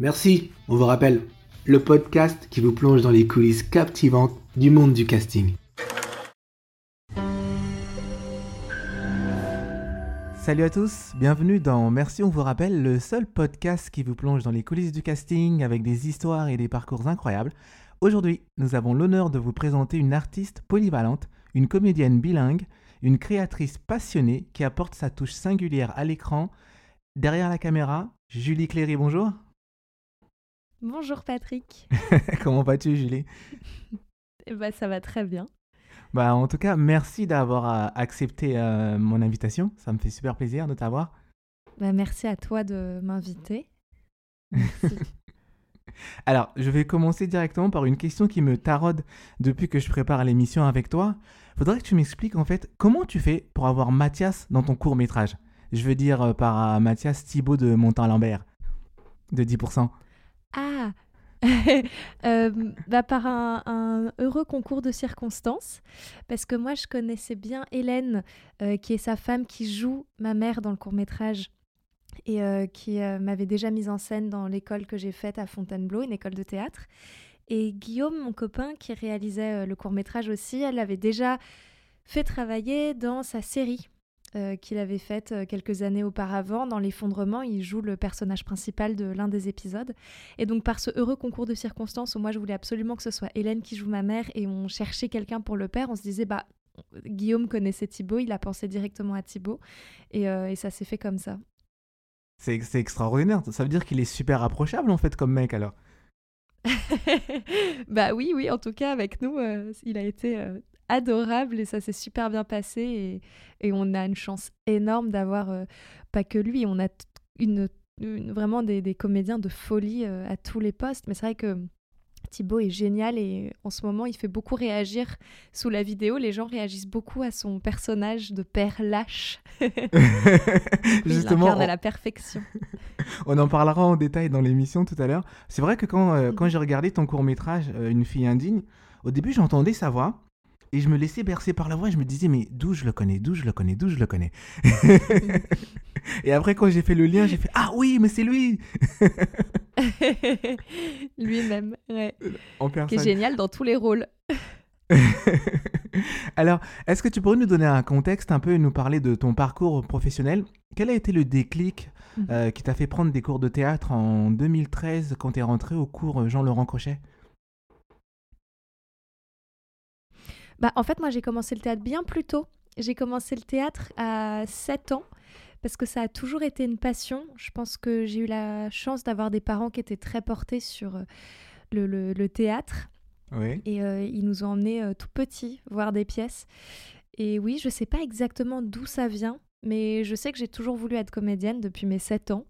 Merci, on vous rappelle, le podcast qui vous plonge dans les coulisses captivantes du monde du casting. Salut à tous, bienvenue dans Merci on vous rappelle, le seul podcast qui vous plonge dans les coulisses du casting avec des histoires et des parcours incroyables. Aujourd'hui, nous avons l'honneur de vous présenter une artiste polyvalente, une comédienne bilingue, une créatrice passionnée qui apporte sa touche singulière à l'écran. Derrière la caméra, Julie Cléry, bonjour. Bonjour Patrick. Comment vas-tu Julie? Eh ben, Ça va très bien. Bah, en tout cas, merci d'avoir euh, accepté euh, mon invitation. Ça me fait super plaisir de t'avoir. Bah, merci à toi de m'inviter. Alors, je vais commencer directement par une question qui me taraude depuis que je prépare l'émission avec toi. Faudrait que tu m'expliques en fait comment tu fais pour avoir Mathias dans ton court métrage. Je veux dire euh, par Mathias Thibault de Montant-Lambert de 10%. Ah, euh, bah par un, heureux concours de circonstances, parce que moi je connaissais bien Hélène, euh, qui est sa femme qui joue ma mère dans le court métrage et euh, qui m'avait déjà mise en scène dans l'école que j'ai faite à Fontainebleau, une école de théâtre. Et Guillaume, mon copain, qui réalisait le court métrage aussi, elle l'avait déjà fait travailler dans sa série euh, qu'il avait faite euh, quelques années auparavant. Dans l'effondrement, il joue le personnage principal de l'un des épisodes. Et donc par ce heureux concours de circonstances où moi je voulais absolument que ce soit Hélène qui joue ma mère et on cherchait quelqu'un pour le père, on se disait bah Guillaume connaissait Thibaut, il a pensé directement à Thibaut et, euh, et ça s'est fait comme ça. C'est extraordinaire, ça veut dire qu'il est super approchable en fait comme mec alors. bah oui, oui, en tout cas avec nous, il a été adorable et ça s'est super bien passé et, on a une chance énorme d'avoir euh, pas que lui, on a une, vraiment des, comédiens de folie euh, à tous les postes. Mais c'est vrai que Thibaut est génial et en ce moment il fait beaucoup réagir sous la vidéo. Les gens réagissent beaucoup à son personnage de père lâche. Justement, il à la perfection. on en parlera en détail dans l'émission tout à l'heure. C'est vrai que quand, euh, quand mm. j'ai regardé ton court métrage Une fille indigne, au début j'entendais sa voix et je me laissais bercer par la voix et je me disais, mais d'où je le connais, d'où je le connais, d'où je le connais? et après, quand j'ai fait le lien, j'ai fait, ah oui, mais c'est lui Lui-même, ouais. En Qui est génial dans tous les rôles. Alors, est-ce que tu pourrais nous donner un contexte un peu et nous parler de ton parcours professionnel? Quel a été le déclic mhm. euh, qui t'a fait prendre des cours de théâtre en 2013 quand tu es rentré au cours Jean-Laurent Crochet Bah, en fait, moi, j'ai commencé le théâtre bien plus tôt. J'ai commencé le théâtre à 7 ans parce que ça a toujours été une passion. Je pense que j'ai eu la chance d'avoir des parents qui étaient très portés sur euh, le, le, théâtre. Oui. Et euh, ils nous ont emmenés euh, tout petits voir des pièces. Et oui, je ne sais pas exactement d'où ça vient, mais je sais que j'ai toujours voulu être comédienne depuis mes 7 ans.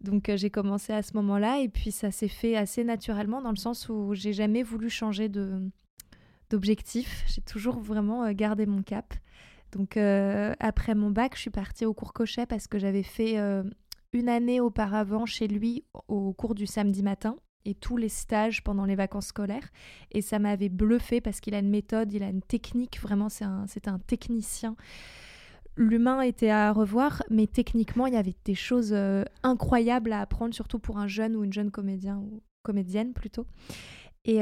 Donc j'ai commencé à ce moment-là et puis ça s'est fait assez naturellement dans le sens où j'ai jamais voulu changer de, d'objectifs. J'ai toujours vraiment euh, gardé mon cap. Donc euh, après mon bac, je suis partie au cours Cochet parce que j'avais fait euh, une année auparavant chez lui au cours du samedi matin et tous les stages pendant les vacances scolaires. Et ça m'avait bluffé parce qu'il a une méthode, il a une technique, vraiment c'est un, un technicien. L'humain était à revoir, mais techniquement, il y avait des choses incroyables à apprendre, surtout pour un jeune ou une jeune comédien ou comédienne plutôt. Et,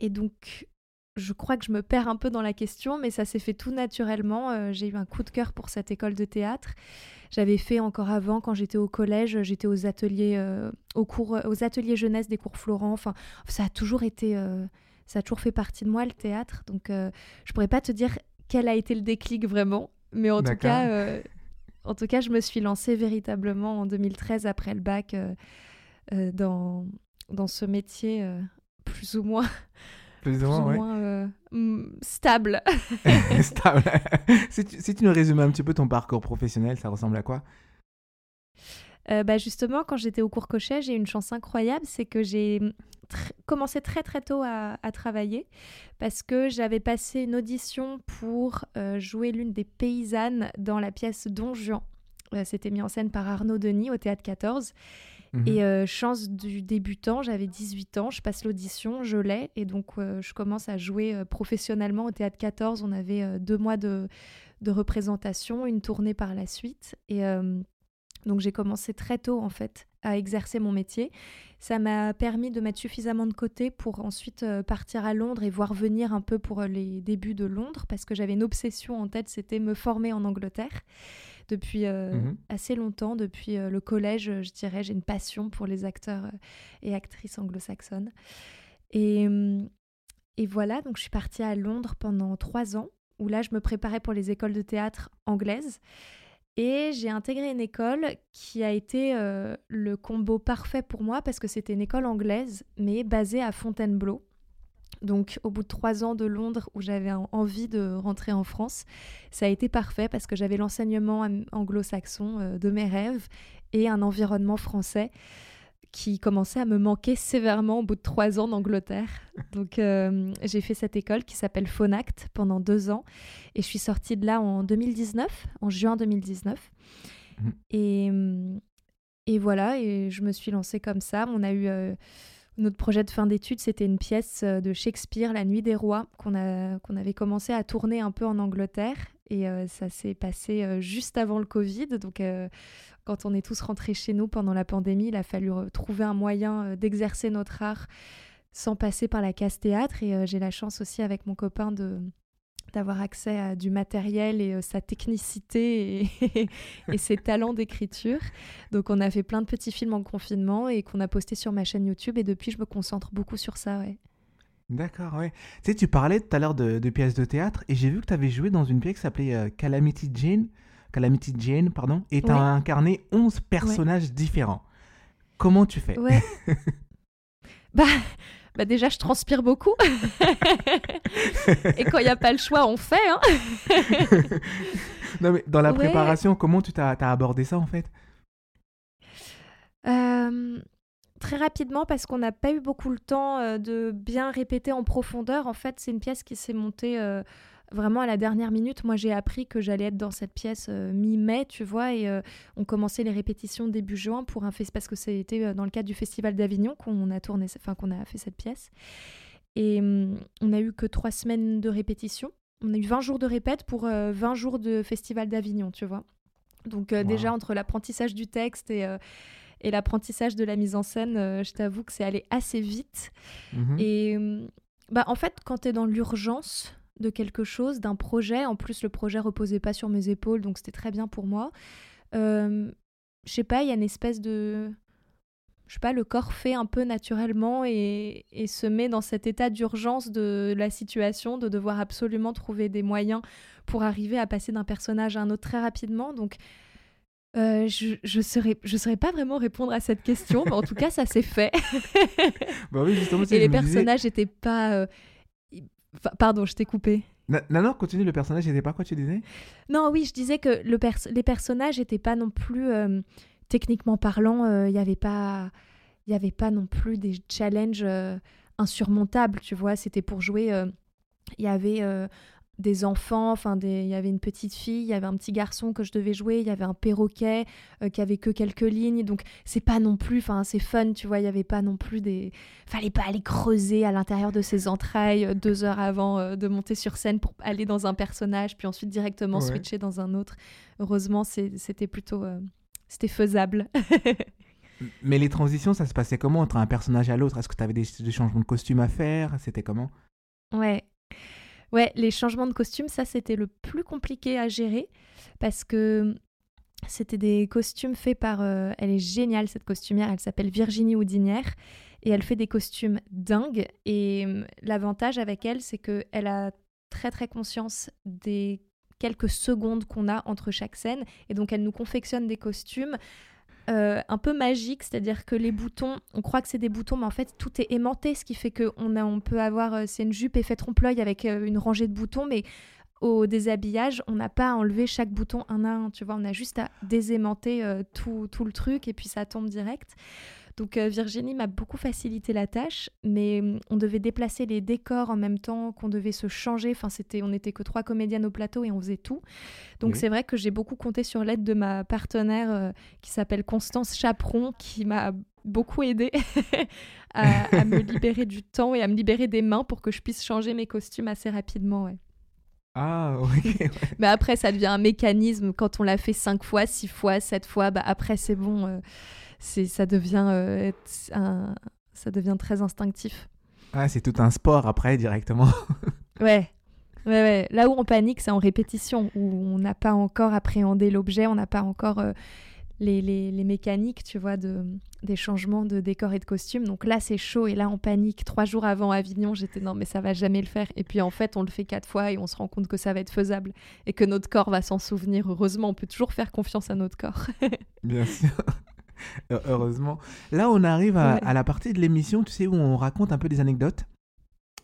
et donc, je crois que je me perds un peu dans la question, mais ça s'est fait tout naturellement. Euh, j'ai eu un coup de cœur pour cette école de théâtre. J'avais fait encore avant, quand j'étais au collège, j'étais aux ateliers, euh, aux cours, aux ateliers jeunesse des cours Florent. Enfin, ça a toujours été, euh, ça a toujours fait partie de moi le théâtre. Donc, je pourrais pas te dire quel a été le déclic vraiment, mais en tout cas, en tout cas, je me suis lancée véritablement en 2013 après le bac dans dans ce métier plus ou moins plus ou moins, euh, mm, stable. stable. si, tu, si, tu, nous résumes un petit peu ton parcours professionnel, ça ressemble à quoi? Euh, bah justement, quand j'étais au cours Cochet, j'ai une chance incroyable, c'est que j'ai commencé très très tôt à, travailler parce que j'avais passé une audition pour euh, jouer l'une des paysannes dans la pièce Don Juan. C'était mis en scène par Arnaud Denis au Théâtre 14. Et mhm. euh, chance du débutant, j'avais 18 ans, je passe l'audition, je l'ai, et donc euh, je commence à jouer euh, professionnellement au Théâtre 14. On avait deux mois de, de, représentation, une tournée par la suite. Et donc j'ai commencé très tôt en fait à exercer mon métier. Ça m'a permis de mettre suffisamment de côté pour ensuite partir à Londres et voir venir un peu pour les débuts de Londres, parce que j'avais une obsession en tête, c'était me former en Angleterre. Depuis euh, Mhm. assez longtemps, depuis euh, le collège, je dirais, j'ai une passion pour les acteurs euh, et actrices anglo-saxonnes. Et, hum, et voilà, donc je suis partie à Londres pendant trois ans, où là, je me préparais pour les écoles de théâtre anglaises. Et j'ai intégré une école qui a été euh, le combo parfait pour moi parce que c'était une école anglaise, mais basée à Fontainebleau. Donc, au bout de trois ans de Londres où j'avais en- envie de rentrer en France, ça a été parfait parce que j'avais l'enseignement anglo-saxon euh, de mes rêves et un environnement français qui commençait à me manquer sévèrement au bout de trois ans d'Angleterre. Donc, euh, j'ai fait cette école qui s'appelle Phonact pendant deux ans et je suis sortie de là en 2019, en juin 2019. Mhm. Et, hum, et voilà, et je me suis lancée comme ça. On a eu euh, notre projet de fin d'études, c'était une pièce euh, de Shakespeare, La Nuit des Rois, qu'on avait commencé à tourner un peu en Angleterre. Et euh, ça s'est passé euh, juste avant le Covid. Donc, quand on est tous rentrés chez nous pendant la pandémie, il a fallu trouver un moyen d'exercer notre art sans passer par la case théâtre. Et j'ai la chance aussi avec mon copain de d'avoir accès à du matériel et euh, sa technicité et, et ses talents d'écriture. Donc on a fait plein de petits films en confinement et qu'on a posté sur ma chaîne YouTube et depuis je me concentre beaucoup sur ça. Ouais. D'accord, ouais. Tu sais, tu parlais tout à l'heure de, de pièces de théâtre et j'ai vu que tu avais joué dans une pièce qui s'appelait euh, Calamity Jane, Calamity Jane, pardon, et tu as Ouais. incarné 11 personnages différents. Comment tu fais? Ouais. bah, bah déjà je transpire beaucoup et quand il n'y a pas le choix on fait. Hein Non, mais dans la Ouais. préparation, comment tu t'as abordé ça en fait? Euh, très rapidement parce qu'on n'a pas eu beaucoup le temps euh, de bien répéter en profondeur. En fait, c'est une pièce qui s'est montée euh, vraiment à la dernière minute. Moi, j'ai appris que j'allais être dans cette pièce euh, mi-mai, tu vois, et euh, on commençait les répétitions début juin pour un festival parce que c'était euh, dans le cadre du Festival d'Avignon qu'on a tourné, enfin qu'on a fait cette pièce. Et hum, on a eu que trois semaines de répétition. On a eu 20 jours de répète pour euh, 20 jours de Festival d'Avignon, tu vois. Donc Wow. déjà entre l'apprentissage du texte et, et l'apprentissage de la mise en scène, euh, je t'avoue que c'est allé assez vite. Mhm. Et hum, bah, en fait, quand tu es dans l'urgence de quelque chose, d'un projet, en plus le projet reposait pas sur mes épaules, donc c'était très bien pour moi. Euh, je sais pas, il y a une espèce de... Je sais pas, le corps fait un peu naturellement et, et se met dans cet état d'urgence de la situation, de devoir absolument trouver des moyens pour arriver à passer d'un personnage à un autre très rapidement. Donc, euh, je ne saurais, je saurais pas vraiment répondre à cette question, mais en tout cas, ça s'est fait. Bah oui, justement, Et les disais- personnages n'étaient pas. euh, enfin, Pardon, je t'ai coupé. Non, non, continue, le personnage n'était pas quoi tu disais? Non, oui, je disais que le pers- les personnages n'étaient pas non plus, euh, techniquement parlant, euh, il n'y avait, pas- y avait pas non plus des challenges euh, insurmontables, tu vois. C'était pour jouer. euh, Il y avait euh, des enfants, enfin, des- il y avait une petite fille, il y avait un petit garçon que je devais jouer, il y avait un perroquet euh, qui avait que quelques lignes. Donc, c'est pas non plus, enfin, c'est fun, tu vois. Il y avait pas non plus des. Fallait pas aller creuser à l'intérieur de ses entrailles euh, deux heures avant euh, de monter sur scène pour aller dans un personnage, puis ensuite directement Ouais. switcher dans un autre. Heureusement, c'était plutôt. c'était faisable. Mais les transitions, ça se passait comment entre un personnage à l'autre? Est-ce que tu avais des, des changements de costume à faire? C'était comment? Ouais. Ouais, les changements de costume, ça c'était le plus compliqué à gérer parce que c'était des costumes faits par. euh, elle est géniale cette costumière, elle s'appelle Virginie Houdinière et elle fait des costumes dingues. Et hum, l'avantage avec elle, c'est qu'elle a très très conscience des quelques secondes qu'on a entre chaque scène et donc elle nous confectionne des costumes euh, un peu magiques, c'est-à-dire que les boutons, on croit que c'est des boutons, mais en fait tout est aimanté, ce qui fait qu'on on peut avoir, euh, c'est une jupe effet trompe-l'œil avec euh, une rangée de boutons, mais au déshabillage, on n'a pas à enlever chaque bouton un à un, tu vois, on a juste à désaimanter tout, tout le truc et puis ça tombe direct. Donc euh, Virginie m'a beaucoup facilité la tâche, mais hum, on devait déplacer les décors en même temps qu'on devait se changer. Enfin, c'était, on n'était que trois comédiennes au plateau et on faisait tout. Donc c'est vrai que j'ai beaucoup compté sur l'aide de ma partenaire euh, qui s'appelle Constance Chaperon, qui m'a beaucoup aidé à, à me libérer du temps et à me libérer des mains pour que je puisse changer mes costumes assez rapidement. ouais. Ah, ok. ouais. Mais après, ça devient un mécanisme. Quand on l'a fait cinq fois, six fois, sept fois, bah après, c'est bon. euh, ça devient euh, un- ça devient très instinctif. Ah, c'est tout un sport après directement. Ouais. Ouais, ouais. Là où on panique, c'est en répétition, où on n'a pas encore appréhendé l'objet, on n'a pas encore euh, les, les- les mécaniques, tu vois, de, des changements de décor et de costume. Donc là, c'est chaud, et là, on panique. Trois jours avant Avignon, j'étais non, mais ça va jamais le faire. Et puis en fait, on le fait quatre fois et on se rend compte que ça va être faisable et que notre corps va s'en souvenir. Heureusement, on peut toujours faire confiance à notre corps. Bien sûr. Heu- Heureusement. Là, on arrive à, Ouais. à la partie de l'émission, tu sais, où on raconte un peu des anecdotes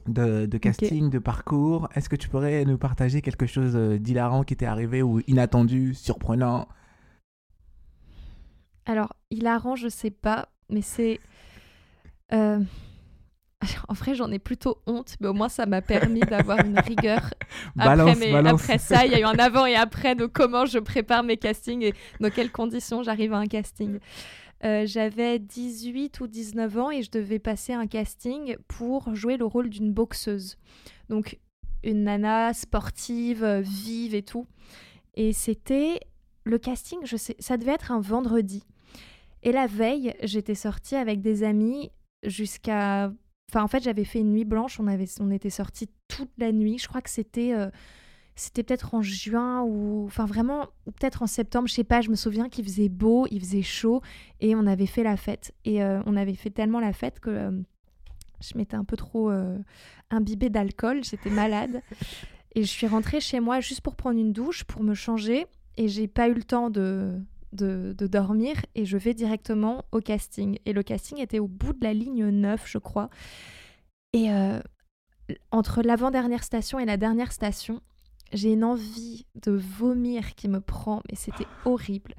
de, de casting, de parcours. Est-ce que tu pourrais nous partager quelque chose d'hilarant qui t'est arrivé ou inattendu, surprenant? Alors, hilarant, je sais pas, mais c'est. euh, En vrai, j'en ai plutôt honte, mais au moins ça m'a permis d'avoir une rigueur. Balance, après, mes- balance. après ça, il y a eu un avant et après de comment je prépare mes castings et dans quelles conditions j'arrive à un casting. Euh, J'avais 18 ou 19 ans et je devais passer un casting pour jouer le rôle d'une boxeuse. Donc, une nana sportive, euh, vive et tout. Et c'était le casting, je sais, ça devait être un vendredi. Et la veille, j'étais sortie avec des amis jusqu'à. Enfin, en fait, j'avais fait une nuit blanche. On, était sortis toute la nuit. Je crois que c'était. euh, c'était peut-être en juin ou. Enfin, vraiment, peut-être en septembre. Je sais pas. Je me souviens qu'il faisait beau, il faisait chaud. Et on avait fait la fête. Et euh, on avait fait tellement la fête que. euh, je m'étais un peu trop imbibée d'alcool. J'étais malade. Et je suis rentrée chez moi juste pour prendre une douche, pour me changer. Et j'ai pas eu le temps de, de, de dormir. Et je vais directement au casting. Et le casting était au bout de la ligne 9, je crois. Et euh, entre l'avant-dernière station et la dernière station, j'ai une envie de vomir qui me prend. Mais c'était horrible.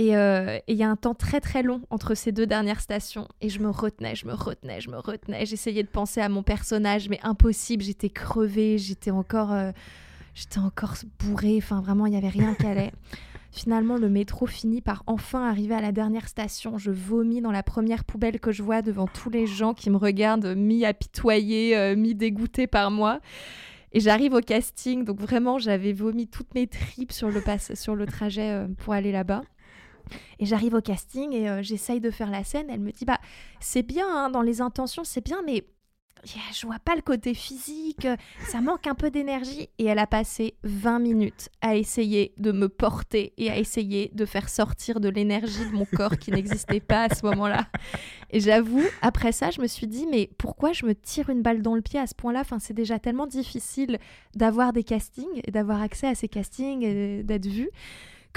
Et euh, et il y a un temps très très long entre ces deux dernières stations. Et je me retenais, je me retenais, je me retenais. J'essayais de penser à mon personnage, mais impossible. J'étais crevée, j'étais encore, euh, j'étais encore bourrée. Enfin, vraiment, il n'y avait rien qui allait. Finalement, le métro finit par enfin arriver à la dernière station. Je vomis dans la première poubelle que je vois devant tous les gens qui me regardent, mi-apitoyés, euh, mi-dégoûtés par moi. Et j'arrive au casting, donc vraiment, j'avais vomi toutes mes tripes sur le, sur le trajet euh, pour aller là-bas. Et j'arrive au casting et euh, j'essaye de faire la scène. Elle me dit Bah, c'est bien, hein, dans les intentions, c'est bien, mais je vois pas le côté physique, euh, ça manque un peu d'énergie. Et elle a passé 20 minutes à essayer de me porter et à essayer de faire sortir de l'énergie de mon corps qui n'existait pas à ce moment-là. Et j'avoue, après ça, je me suis dit Mais pourquoi je me tire une balle dans le pied à ce point-là? Enfin, C'est déjà tellement difficile d'avoir des castings et d'avoir accès à ces castings et d'être vu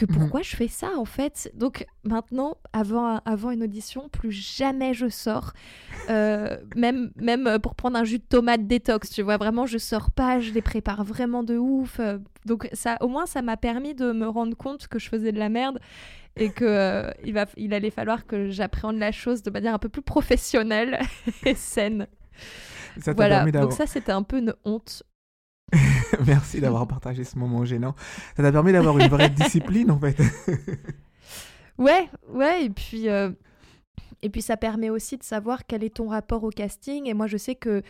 que Mhm. pourquoi je fais ça en fait? Donc maintenant, avant, avant une audition, plus jamais je sors. Euh, même, même pour prendre un jus de tomate détox, tu vois, vraiment je sors pas, je les prépare vraiment de ouf. euh, donc ça, au moins ça m'a permis de me rendre compte que je faisais de la merde et que euh, il, va, il allait falloir que j'appréhende la chose de manière un peu plus professionnelle et saine. Ça Voilà, donc ça c'était un peu une honte. Merci d'avoir partagé ce moment gênant. Ça t'a permis d'avoir une vraie discipline, en fait. Ouais, ouais, et puis, euh, et puis ça permet aussi de savoir quel est ton rapport au casting. Et moi, je sais que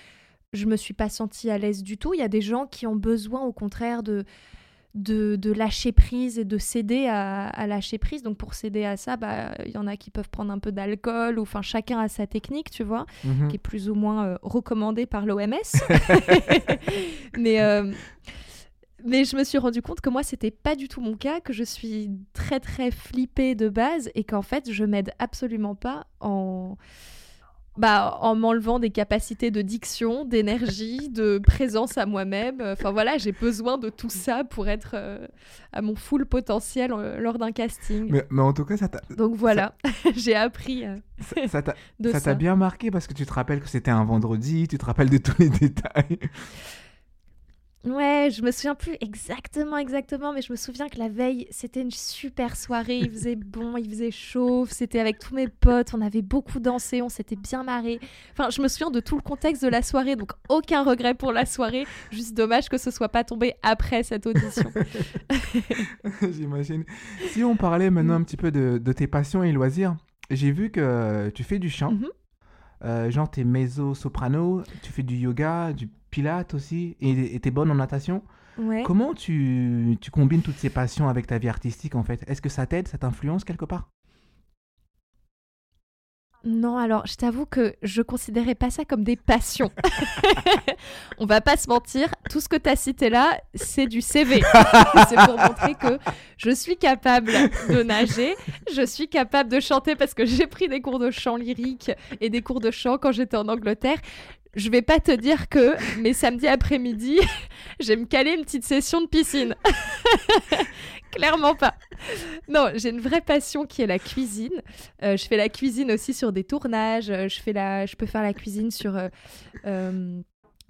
je me suis pas sentie à l'aise du tout. Il y a des gens qui ont besoin, au contraire, de, de, de lâcher prise et de céder à, à lâcher prise. Donc, pour céder à ça, bah, il y en a qui peuvent prendre un peu d'alcool, ou enfin, chacun a sa technique, tu vois Mhm. qui est plus ou moins euh, recommandé par l'OMS. mais, euh, mais je me suis rendu compte que moi, c'était pas du tout mon cas, que je suis très très flippée de base et qu'en fait, je m'aide absolument pas en. Bah, en m'enlevant des capacités de diction, d'énergie, de présence à moi-même. Enfin voilà, j'ai besoin de tout ça pour être euh, à mon full potentiel euh, lors d'un casting. mais, mais en tout cas, ça t'a Donc voilà, j'ai appris euh, ça- t'a- de ça ça. t'a bien marqué parce que tu te rappelles que c'était un vendredi, tu te rappelles de tous les détails. Ouais, je me souviens plus exactement, exactement, mais je me souviens que la veille, c'était une super soirée. Il faisait bon, il faisait chaud. C'était avec tous mes potes. On avait beaucoup dansé, on s'était bien marré. Enfin, je me souviens de tout le contexte de la soirée, donc aucun regret pour la soirée. Juste dommage que ce soit pas tombé après cette audition. J'imagine. Si on parlait maintenant un petit peu de, de tes passions et loisirs, j'ai vu que tu fais du chant. Mhm. Euh, genre, t'es mezzo-soprano, tu fais du yoga, du pilates aussi, et et t'es bonne en natation. Ouais. Comment tu, tu combines toutes ces passions avec ta vie artistique en fait? Est-ce que ça t'aide, ça t'influence quelque part? Non, alors je t'avoue que je considérais pas ça comme des passions. On va pas se mentir, tout ce que tu as cité là, c'est du CV. c'est pour montrer que je suis capable de nager, je suis capable de chanter parce que j'ai pris des cours de chant lyrique et des cours de chant quand j'étais en Angleterre. Je vais pas te dire que mes samedis après-midi, je me caler une petite session de piscine. Clairement pas. Non, j'ai une vraie passion qui est la cuisine. Euh, je fais la cuisine aussi sur des tournages. Euh, je, fais la... je peux faire la cuisine sur. Euh,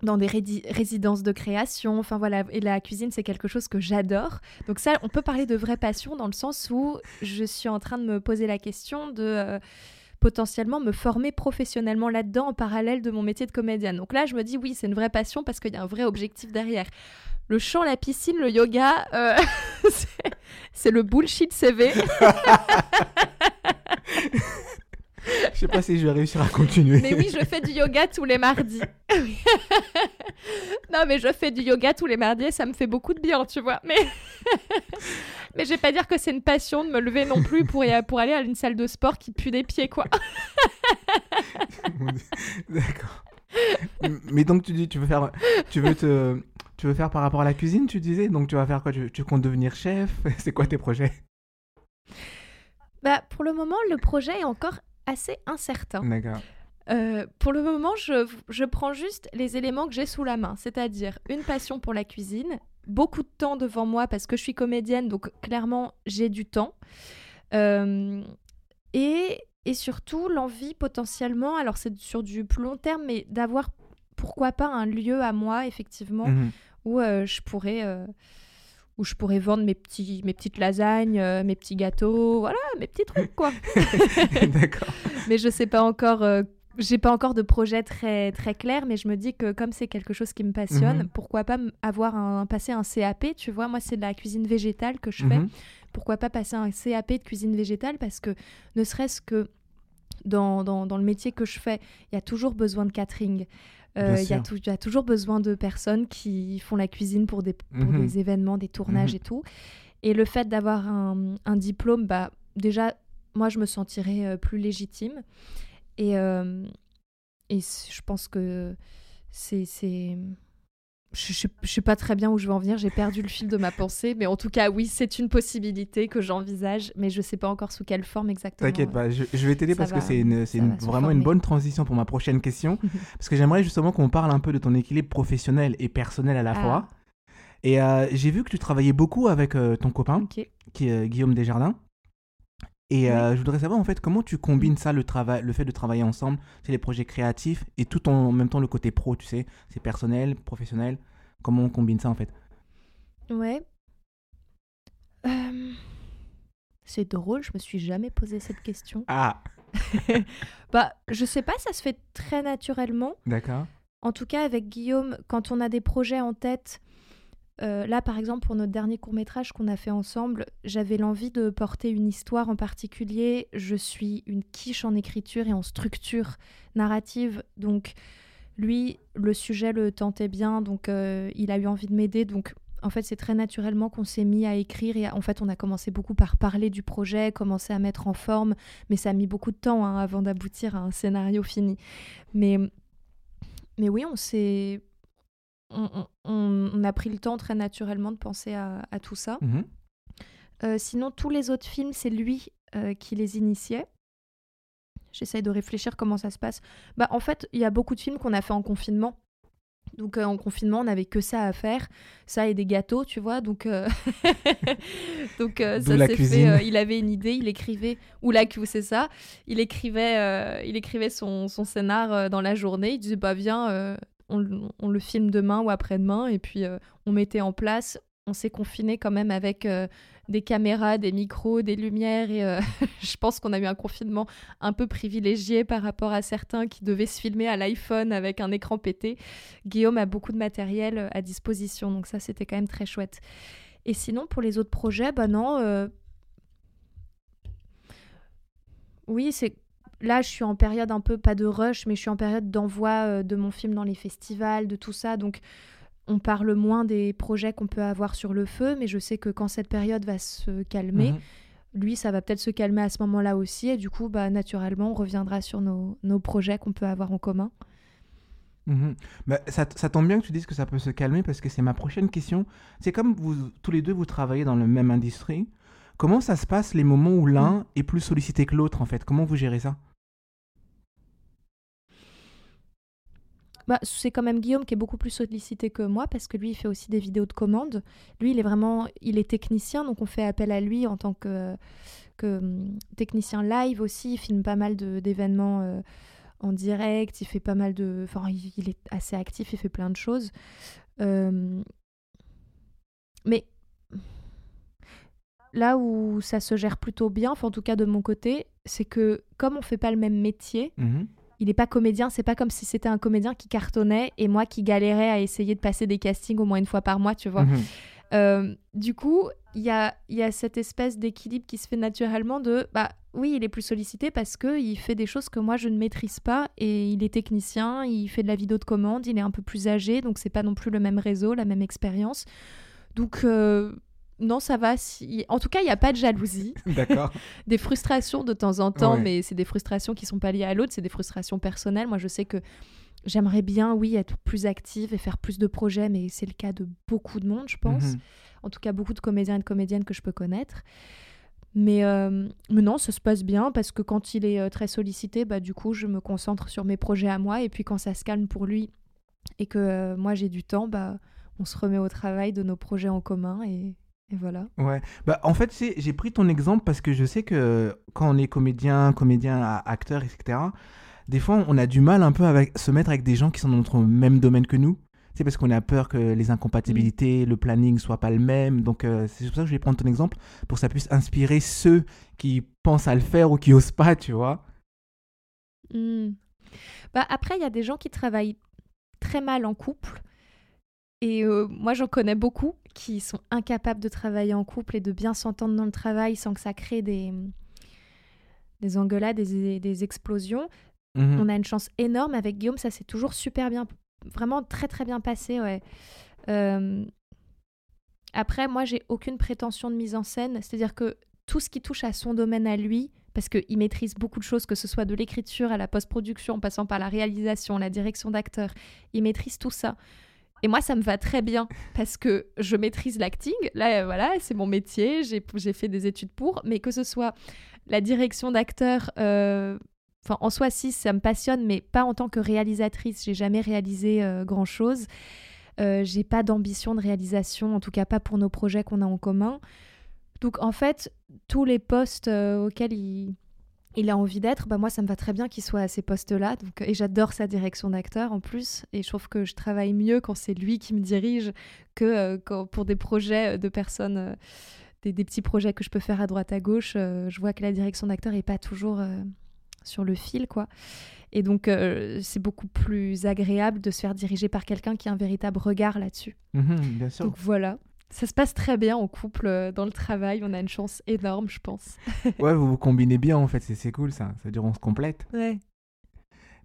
dans des résidences de création, enfin voilà, et la cuisine c'est quelque chose que j'adore. Donc ça, on peut parler de vraie passion dans le sens où je suis en train de me poser la question de potentiellement me former professionnellement là-dedans en parallèle de mon métier de comédienne. Donc là, je me dis oui, c'est une vraie passion parce qu'il y a un vrai objectif derrière le chant, la piscine, le yoga, euh, c'est le bullshit CV. Je sais pas si je vais réussir à continuer. Mais oui, je fais du yoga tous les mardis. non, mais je fais du yoga tous les mardis et ça me fait beaucoup de bien, tu vois. Mais, mais je vais pas dire que c'est une passion de me lever non plus pour, pour aller à une salle de sport qui pue des pieds, quoi. D'accord. Mais donc tu dis, tu veux faire, tu veux te, tu veux faire par rapport à la cuisine, tu disais? Donc tu vas faire quoi? Tu, comptes devenir chef? C'est quoi tes projets? Bah, Pour le moment, le projet est encore assez incertain. D'accord. Euh, pour le moment, je, je, prends juste les éléments que j'ai sous la main, c'est-à-dire une passion pour la cuisine, beaucoup de temps devant moi parce que je suis comédienne, donc clairement j'ai du temps. Euh, et, et, surtout l'envie potentiellement, alors c'est sur du plus long terme, mais d'avoir pourquoi pas un lieu à moi, effectivement, mhm où euh, je pourrais où je pourrais vendre mes petits mes petites lasagnes, euh, mes petits gâteaux, voilà, mes petits trucs quoi. D'accord. mais je sais pas encore j'ai pas encore de projet très très clair, mais je me dis que comme c'est quelque chose qui me passionne, mhm. pourquoi pas avoir un passer un CAP, tu vois, moi c'est de la cuisine végétale que je fais. Mhm. Pourquoi pas passer un CAP de cuisine végétale? Parce que ne serait-ce que dans, dans, dans, le métier que je fais, il y a toujours besoin de catering. Euh, il y, a toujours besoin de personnes qui font la cuisine pour des, pour mhm. des événements, des tournages mhm. et tout. Et le fait d'avoir un, un, diplôme, bah, déjà, moi, je me sentirais euh, plus légitime. Et, euh, et je pense que c'est je, ne sais pas très bien où je vais en venir, j'ai perdu le fil de ma pensée, mais en tout cas, oui, c'est une possibilité que j'envisage, mais je sais pas encore sous quelle forme exactement. T'inquiète pas, je, vais t'aider parce que c'est vraiment une bonne transition pour ma prochaine question, parce que j'aimerais justement qu'on parle un peu de ton équilibre professionnel et personnel à la ah. fois. Et euh, j'ai vu que tu travaillais beaucoup avec euh, ton copain, qui est euh, Guillaume Desjardins. Et je voudrais savoir en fait comment tu combines ça, le, travail, le fait de travailler ensemble, c'est les projets créatifs et tout en même temps le côté pro, tu sais, c'est personnel, professionnel. Comment on combine ça en fait? Ouais. C'est drôle, je me suis jamais posé cette question. Ah Bah, je sais pas, ça se fait très naturellement. D'accord. En tout cas, avec Guillaume, quand on a des projets en tête, euh, là, par exemple, pour notre dernier court métrage qu'on a fait ensemble, j'avais l'envie de porter une histoire en particulier. Je suis une quiche en écriture et en structure narrative, donc lui, le sujet le tentait bien, donc euh, il a eu envie de m'aider. Donc, en fait, c'est très naturellement qu'on s'est mis à écrire. Et en fait, on a commencé beaucoup par parler du projet, commencer à mettre en forme, mais ça a mis beaucoup de temps hein, avant d'aboutir à un scénario fini. Mais, mais oui, on s'est on, a pris le temps très naturellement de penser à, tout ça. Mhm. Euh, sinon, tous les autres films, c'est lui euh, qui les initiait. J'essaye de réfléchir comment ça se passe. Bah, en fait, il y a beaucoup de films qu'on a fait en confinement. Donc euh, en confinement, on n'avait que ça à faire, ça et des gâteaux, tu vois. Donc, donc ça s'est fait. il avait une idée, il écrivait ou la c'est ça. Il écrivait, il écrivait son, son scénar dans la journée. Il disait bah viens, on, le filme demain ou après-demain, et puis euh, on mettait en place. On s'est confiné quand même avec euh, des caméras, des micros, des lumières, et euh, je pense qu'on a eu un confinement un peu privilégié par rapport à certains qui devaient se filmer à l'iPhone avec un écran pété. Guillaume a beaucoup de matériel à disposition, donc ça c'était quand même très chouette. Et sinon, pour les autres projets, bah non. Oui, c'est là, je suis en période un peu, pas de rush, mais je suis en période d'envoi euh, de mon film dans les festivals, de tout ça. Donc, on parle moins des projets qu'on peut avoir sur le feu, mais je sais que quand cette période va se calmer, mhm. lui, ça va peut-être se calmer à ce moment-là aussi. Et du coup, bah, naturellement, on reviendra sur nos, nos projets qu'on peut avoir en commun. Mhm. Bah, ça, ça, tombe bien que tu dises que ça peut se calmer parce que c'est ma prochaine question. C'est comme vous, tous les deux, vous travaillez dans la même industrie. Comment ça se passe les moments où l'un mm. est plus sollicité que l'autre en fait? Comment vous gérez ça? Bah, c'est quand même Guillaume qui est beaucoup plus sollicité que moi parce que lui il fait aussi des vidéos de commande. Lui il est vraiment il est technicien donc on fait appel à lui en tant que, hum, technicien live aussi. Il filme pas mal d'événements euh, en direct. Il fait pas mal de. Enfin il, est assez actif. Il fait plein de choses. Euh, mais là où ça se gère plutôt bien, en tout cas de mon côté, c'est que comme on fait pas le même métier. Mmh il n'est pas comédien, c'est pas comme si c'était un comédien qui cartonnait et moi qui galérais à essayer de passer des castings au moins une fois par mois, tu vois. Mhm. Euh, du coup, il y a, y a cette espèce d'équilibre qui se fait naturellement de, bah oui, il est plus sollicité parce qu'il fait des choses que moi je ne maîtrise pas et il est technicien, il fait de la vidéo de commande, il est un peu plus âgé, donc c'est pas non plus le même réseau, la même expérience. Donc, euh, non, ça va. Si... En tout cas, il n'y a pas de jalousie. D'accord. des frustrations de temps en temps, mais c'est des frustrations qui sont pas liées à l'autre, c'est des frustrations personnelles. Moi, je sais que j'aimerais bien, oui, être plus active et faire plus de projets, mais c'est le cas de beaucoup de monde, je pense. Mhm. En tout cas, beaucoup de comédiens et de comédiennes que je peux connaître. Mais, euh, non, ça se passe bien parce que quand il est euh, très sollicité, bah, du coup, je me concentre sur mes projets à moi. Et puis quand ça se calme pour lui et que euh, moi j'ai du temps, bah, on se remet au travail de nos projets en commun et, et voilà. Ouais. Bah, en fait, j'ai pris ton exemple parce que je sais que quand on est comédien, comédien, acteur, etc., des fois, on a du mal un peu à se mettre avec des gens qui sont dans notre même domaine que nous. C'est parce qu'on a peur que les incompatibilités, le planning soient pas le même. Donc, euh, c'est pour ça que je vais prendre ton exemple pour que ça puisse inspirer ceux qui pensent à le faire ou qui osent pas, tu vois. Mmh. Bah, après, il y a des gens qui travaillent très mal en couple et euh, moi, j'en connais beaucoup qui sont incapables de travailler en couple et de bien s'entendre dans le travail sans que ça crée des, des engueulades, des, des explosions. Mhm. On a une chance énorme avec Guillaume, ça s'est toujours super bien, vraiment très très bien passé. Ouais. Euh, après, moi, j'ai aucune prétention de mise en scène, c'est-à-dire que tout ce qui touche à son domaine à lui, parce qu'il maîtrise beaucoup de choses, que ce soit de l'écriture à la post-production, en passant par la réalisation, la direction d'acteur, il maîtrise tout ça. Et moi, ça me va très bien parce que je maîtrise l'acting. Là, voilà, c'est mon métier. J'ai fait des études pour. Mais que ce soit la direction d'acteur, euh, en soi, si, ça me passionne, mais pas en tant que réalisatrice. J'ai jamais réalisé euh, grand chose. Euh, j'ai pas d'ambition de réalisation, en tout cas pas pour nos projets qu'on a en commun. Donc, en fait, tous les postes auxquels il il a envie d'être, bah moi ça me va très bien qu'il soit à ces postes-là. Donc, et j'adore sa direction d'acteur en plus. Et je trouve que je travaille mieux quand c'est lui qui me dirige que euh, quand, pour des projets de personnes, euh, des, petits projets que je peux faire à droite à gauche. Euh, je vois que la direction d'acteur n'est pas toujours sur le fil, quoi. Et donc c'est beaucoup plus agréable de se faire diriger par quelqu'un qui a un véritable regard là-dessus. Mmh bien sûr. Donc voilà. Ça se passe très bien en couple, euh, dans le travail. On a une chance énorme, je pense. ouais, vous vous combinez bien en fait. C'est cool ça. Ça dure, on se complète. Ouais.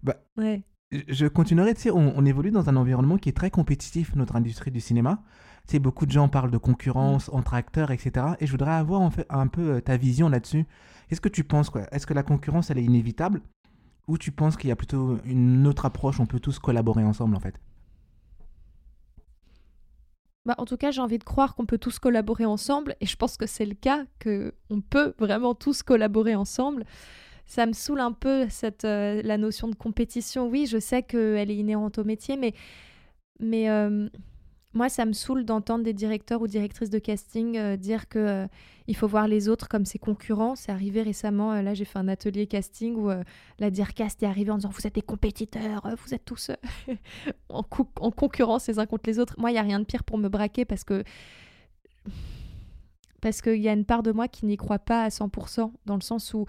Bah, ouais. Je continuerai. Tu sais, on, évolue dans un environnement qui est très compétitif, notre industrie du cinéma. Tu sais, beaucoup de gens parlent de concurrence mm. entre acteurs, etc. Et je voudrais avoir en fait un peu euh, ta vision là-dessus. Qu'est-ce que tu penses quoi? Est-ce que la concurrence, elle est inévitable? Ou tu penses qu'il y a plutôt une autre approche On peut tous collaborer ensemble en fait? Bah, en tout cas, j'ai envie de croire qu'on peut tous collaborer ensemble, et je pense que c'est le cas, que on peut vraiment tous collaborer ensemble. Ça me saoule un peu cette euh, la notion de compétition. Oui, je sais qu'elle est inhérente au métier, mais mais euh, moi, ça me saoule d'entendre des directeurs ou directrices de casting euh, dire que euh, il faut voir les autres comme ses concurrents. C'est arrivé récemment. Euh, là, j'ai fait un atelier casting où la DIRCAST est arrivée en disant Vous êtes des compétiteurs, vous êtes tous en, en, concurrence les uns contre les autres. Moi, il n'y a rien de pire pour me braquer parce que. Parce qu'il y a une part de moi qui n'y croit pas à 100%, dans le sens où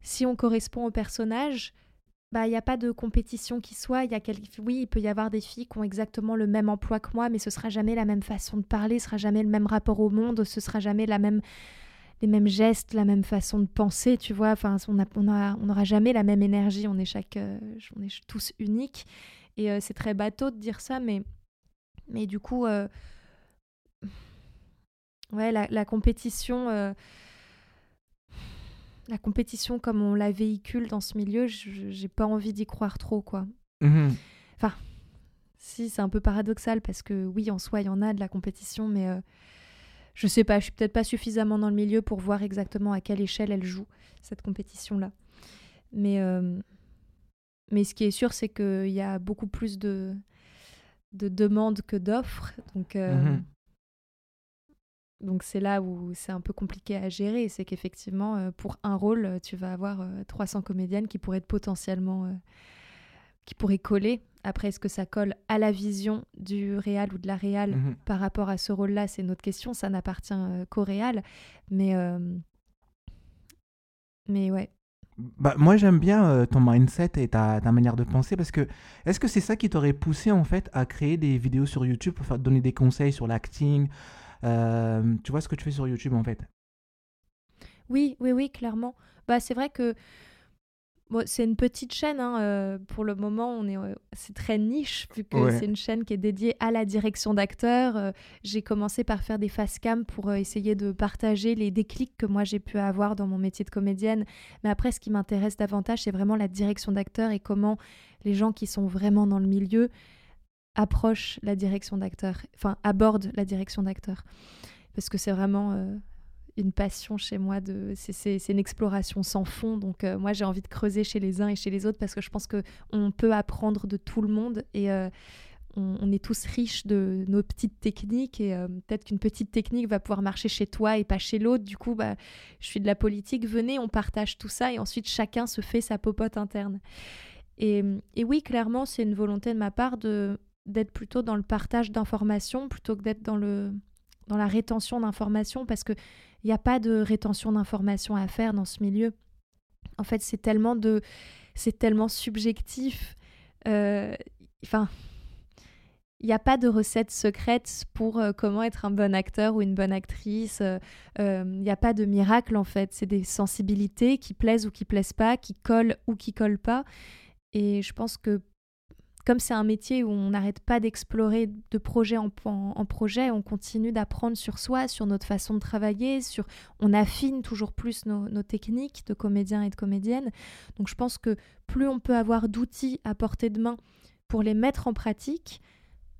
si on correspond au personnage, bah, il n'y a pas de compétition qui soit. Y a Oui, il peut y avoir des filles qui ont exactement le même emploi que moi, mais ce sera jamais la même façon de parler, ce sera jamais le même rapport au monde, ce sera jamais la même les mêmes gestes, la même façon de penser, tu vois. Enfin, on n'aura on on jamais la même énergie. On est chaque, euh, on est tous uniques. Et euh, c'est très bateau de dire ça, mais, mais du coup, euh, ouais, la compétition la compétition comme on la véhicule dans ce milieu, je- j'ai pas envie d'y croire trop, quoi. Mhm. Si, c'est un peu paradoxal parce que oui, en soi, il y en a de la compétition, mais euh, je sais pas, je suis peut-être pas suffisamment dans le milieu pour voir exactement à quelle échelle elle joue cette compétition-là. Mais, euh, mais ce qui est sûr, c'est qu'il y a beaucoup plus de, de demandes que d'offres. Donc, euh, Mhm. Donc c'est là où c'est un peu compliqué à gérer. C'est qu'effectivement, euh, pour un rôle, euh, tu vas avoir euh, 300 comédiennes qui pourraient être potentiellement. euh, qui pourraient coller. Après, est-ce que ça colle à la vision du réal ou de la réal Mhm. par rapport à ce rôle-là? C'est une autre question. Ça n'appartient euh, qu'au réal. Mais. euh, Mais ouais. Bah, moi, j'aime bien euh, ton mindset et ta, ta manière de penser parce que est-ce que c'est ça qui t'aurait poussé en fait à créer des vidéos sur YouTube pour faire donner des conseils sur l'acting Euh, Tu vois ce que tu fais sur YouTube en fait? Oui, oui, oui, clairement. Bah, c'est vrai que bon, c'est une petite chaîne. hein, euh, pour le moment, on est, euh, c'est très niche vu que Ouais. c'est une chaîne qui est dédiée à la direction d'acteurs. Euh, j'ai commencé par faire des face cam pour essayer de partager les déclics que moi j'ai pu avoir dans mon métier de comédienne. Mais après, ce qui m'intéresse davantage, c'est vraiment la direction d'acteurs et comment les gens qui sont vraiment dans le milieu approchent la direction d'acteurs, enfin abordent la direction d'acteurs. Parce que c'est vraiment euh, une passion chez moi. De... C'est, une exploration sans fond. Donc euh, moi, j'ai envie de creuser chez les uns et chez les autres parce que je pense que on peut apprendre de tout le monde et euh, on, on est tous riches de nos petites techniques et peut-être qu'une petite technique va pouvoir marcher chez toi et pas chez l'autre. Du coup, bah, je suis de la politique. Venez, on partage tout ça et ensuite chacun se fait sa popote interne. Et, et oui, clairement, c'est une volonté de ma part de d'être plutôt dans le partage d'informations plutôt que d'être dans le dans la rétention d'informations parce que il n'y a pas de rétention d'informations à faire dans ce milieu. En fait, c'est tellement de c'est tellement subjectif. Euh, Enfin, il n'y a pas de recette secrète pour euh, comment être un bon acteur ou une bonne actrice. Euh, Il n'y a pas de miracle en fait. C'est des sensibilités qui plaisent ou qui plaisent pas, qui collent ou qui collent pas. Et je pense que comme c'est un métier où on n'arrête pas d'explorer de projet en, projet, on continue d'apprendre sur soi, sur notre façon de travailler, sur on affine toujours plus nos, techniques de comédiens et de comédiennes. Donc je pense que plus on peut avoir d'outils à portée de main pour les mettre en pratique,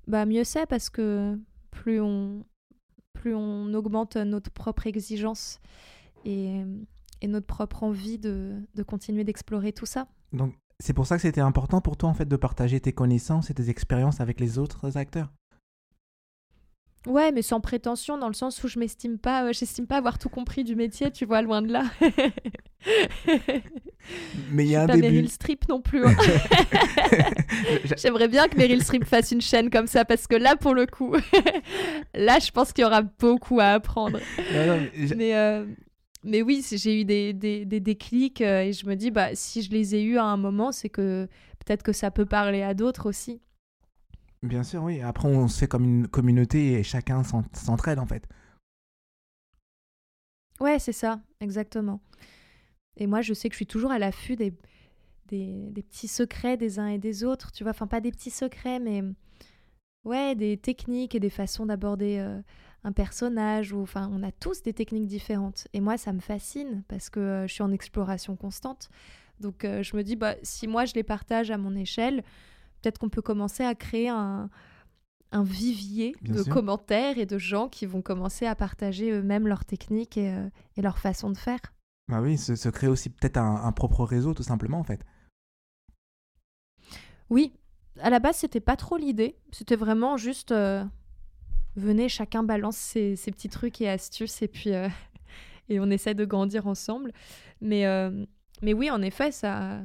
bah mieux c'est parce que plus on, plus on augmente notre propre exigence et, et notre propre envie de, de continuer d'explorer tout ça. C'est pour ça que c'était important pour toi en fait de partager tes connaissances et tes expériences avec les autres acteurs. Ouais, mais sans prétention, dans le sens où je m'estime pas, euh, j'estime pas avoir tout compris du métier, tu vois, loin de là. Mais il y a un pas début. Meryl Streep non plus. hein. J'aimerais bien que Meryl Streep fasse une chaîne comme ça, parce que là, pour le coup, là, je pense qu'il y aura beaucoup à apprendre. Non, non, mais euh, mais oui, j'ai eu des, des, des déclics euh, et je me dis, bah, si je les ai eus à un moment, c'est que peut-être que ça peut parler à d'autres aussi. Bien sûr, oui. Après, on se fait comme une communauté et chacun s'en- s'entraide en fait. Ouais, c'est ça, exactement. Et moi, je sais que je suis toujours à l'affût des, des, des petits secrets des uns et des autres, tu vois. Enfin, pas des petits secrets, mais ouais, des techniques et des façons d'aborder euh, un personnage. Ou, enfin, on a tous des techniques différentes. Et moi, ça me fascine parce que euh, je suis en exploration constante. Donc, euh, je me dis, bah, si moi, je les partage à mon échelle, peut-être qu'on peut commencer à créer un, un vivier Bien de sûr. commentaires et de gens qui vont commencer à partager eux-mêmes leurs techniques et, euh, et leur façon de faire. Bah oui, se, se créer aussi peut-être un, un propre réseau tout simplement en fait. Oui, à la base, c'était pas trop l'idée. C'était vraiment juste euh, venez, chacun balance ses, ses petits trucs et astuces et puis euh, et on essaie de grandir ensemble. Mais euh, mais oui, en effet, ça.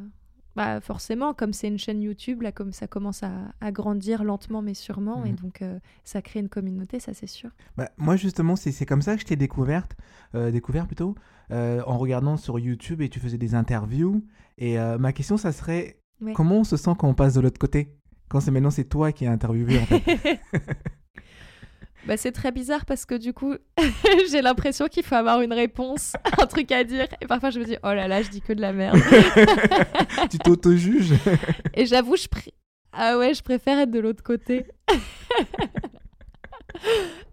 Bah forcément, comme c'est une chaîne YouTube, là, comme ça commence à, à grandir lentement mais sûrement, et Mhm. donc euh, ça crée une communauté, ça c'est sûr. Bah, moi justement, c'est c'est comme ça que je t'ai découverte, euh, découvert plutôt, euh, en regardant sur YouTube et tu faisais des interviews. Et ma question, ça serait Ouais. comment on se sent quand on passe de l'autre côté? Quand c'est maintenant c'est toi qui es interviewé en fait. Bah, c'est très bizarre parce que du coup, j'ai l'impression qu'il faut avoir une réponse, un truc à dire. Et parfois, je me dis, oh là là, je dis que de la merde. tu t'auto-juges Et j'avoue, je, pr- ah ouais, je préfère être de l'autre côté.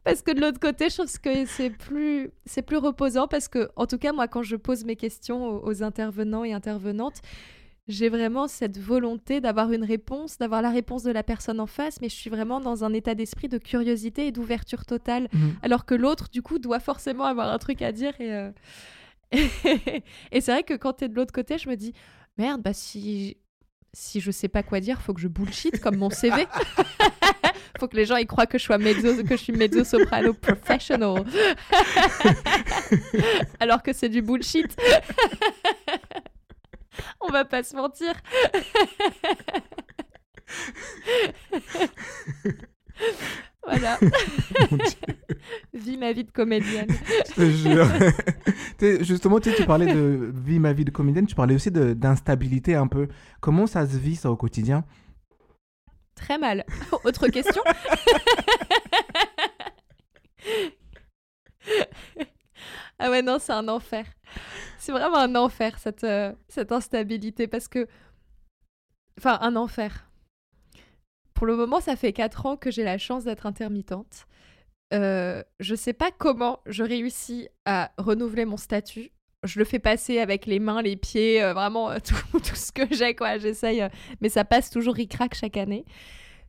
parce que de l'autre côté, je trouve que c'est plus, c'est plus reposant parce que, en tout cas, moi, quand je pose mes questions aux, intervenants et intervenantes, j'ai vraiment cette volonté d'avoir une réponse, d'avoir la réponse de la personne en face, mais je suis vraiment dans un état d'esprit de curiosité et d'ouverture totale, mhm. alors que l'autre, du coup, doit forcément avoir un truc à dire. Et, euh, et c'est vrai que quand tu es de l'autre côté, je me dis, merde, bah si si je sais pas quoi dire, faut que je bullshit comme mon CV. faut que les gens y croient que je sois mezzo, que je suis mezzo soprano professional. Alors que c'est du bullshit. On va pas se mentir. Voilà. Vis ma vie de comédienne. Justement, tu, parlais de vie ma vie de comédienne, tu parlais aussi d'instabilité un peu. Comment ça se vit ça au quotidien? Très mal. Autre question? Ah ouais, non, c'est un enfer. C'est vraiment un enfer, cette, euh, cette instabilité, parce que... Enfin, un enfer pour le moment, ça fait 4 ans que j'ai la chance d'être intermittente. Euh, je sais pas comment je réussis à renouveler mon statut. Je le fais passer avec les mains, les pieds, euh, vraiment euh, tout, tout, ce que j'ai, quoi. J'essaye, mais ça passe toujours ric-rac chaque année.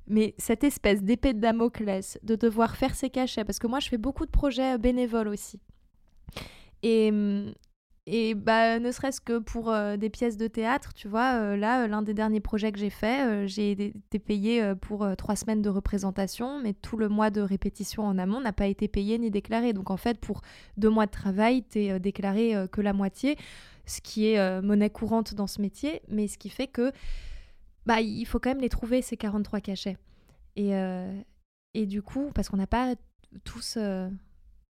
Mais cette espèce d'épée de Damoclès, de devoir faire ses cachets, parce que moi, je fais beaucoup de projets bénévoles aussi. Et hum, et bah, ne serait-ce que pour euh, des pièces de théâtre, tu vois, euh, là, euh, l'un des derniers projets que j'ai fait, j'ai été payé pour trois semaines de représentation, mais tout le mois de répétition en amont n'a pas été payé ni déclaré. Donc en fait, pour deux mois de travail, tu es déclaré que la moitié, ce qui est monnaie courante dans ce métier, mais ce qui fait que bah, il faut quand même les trouver, ces 43 cachets. Et, et du coup, parce qu'on n'a pas tous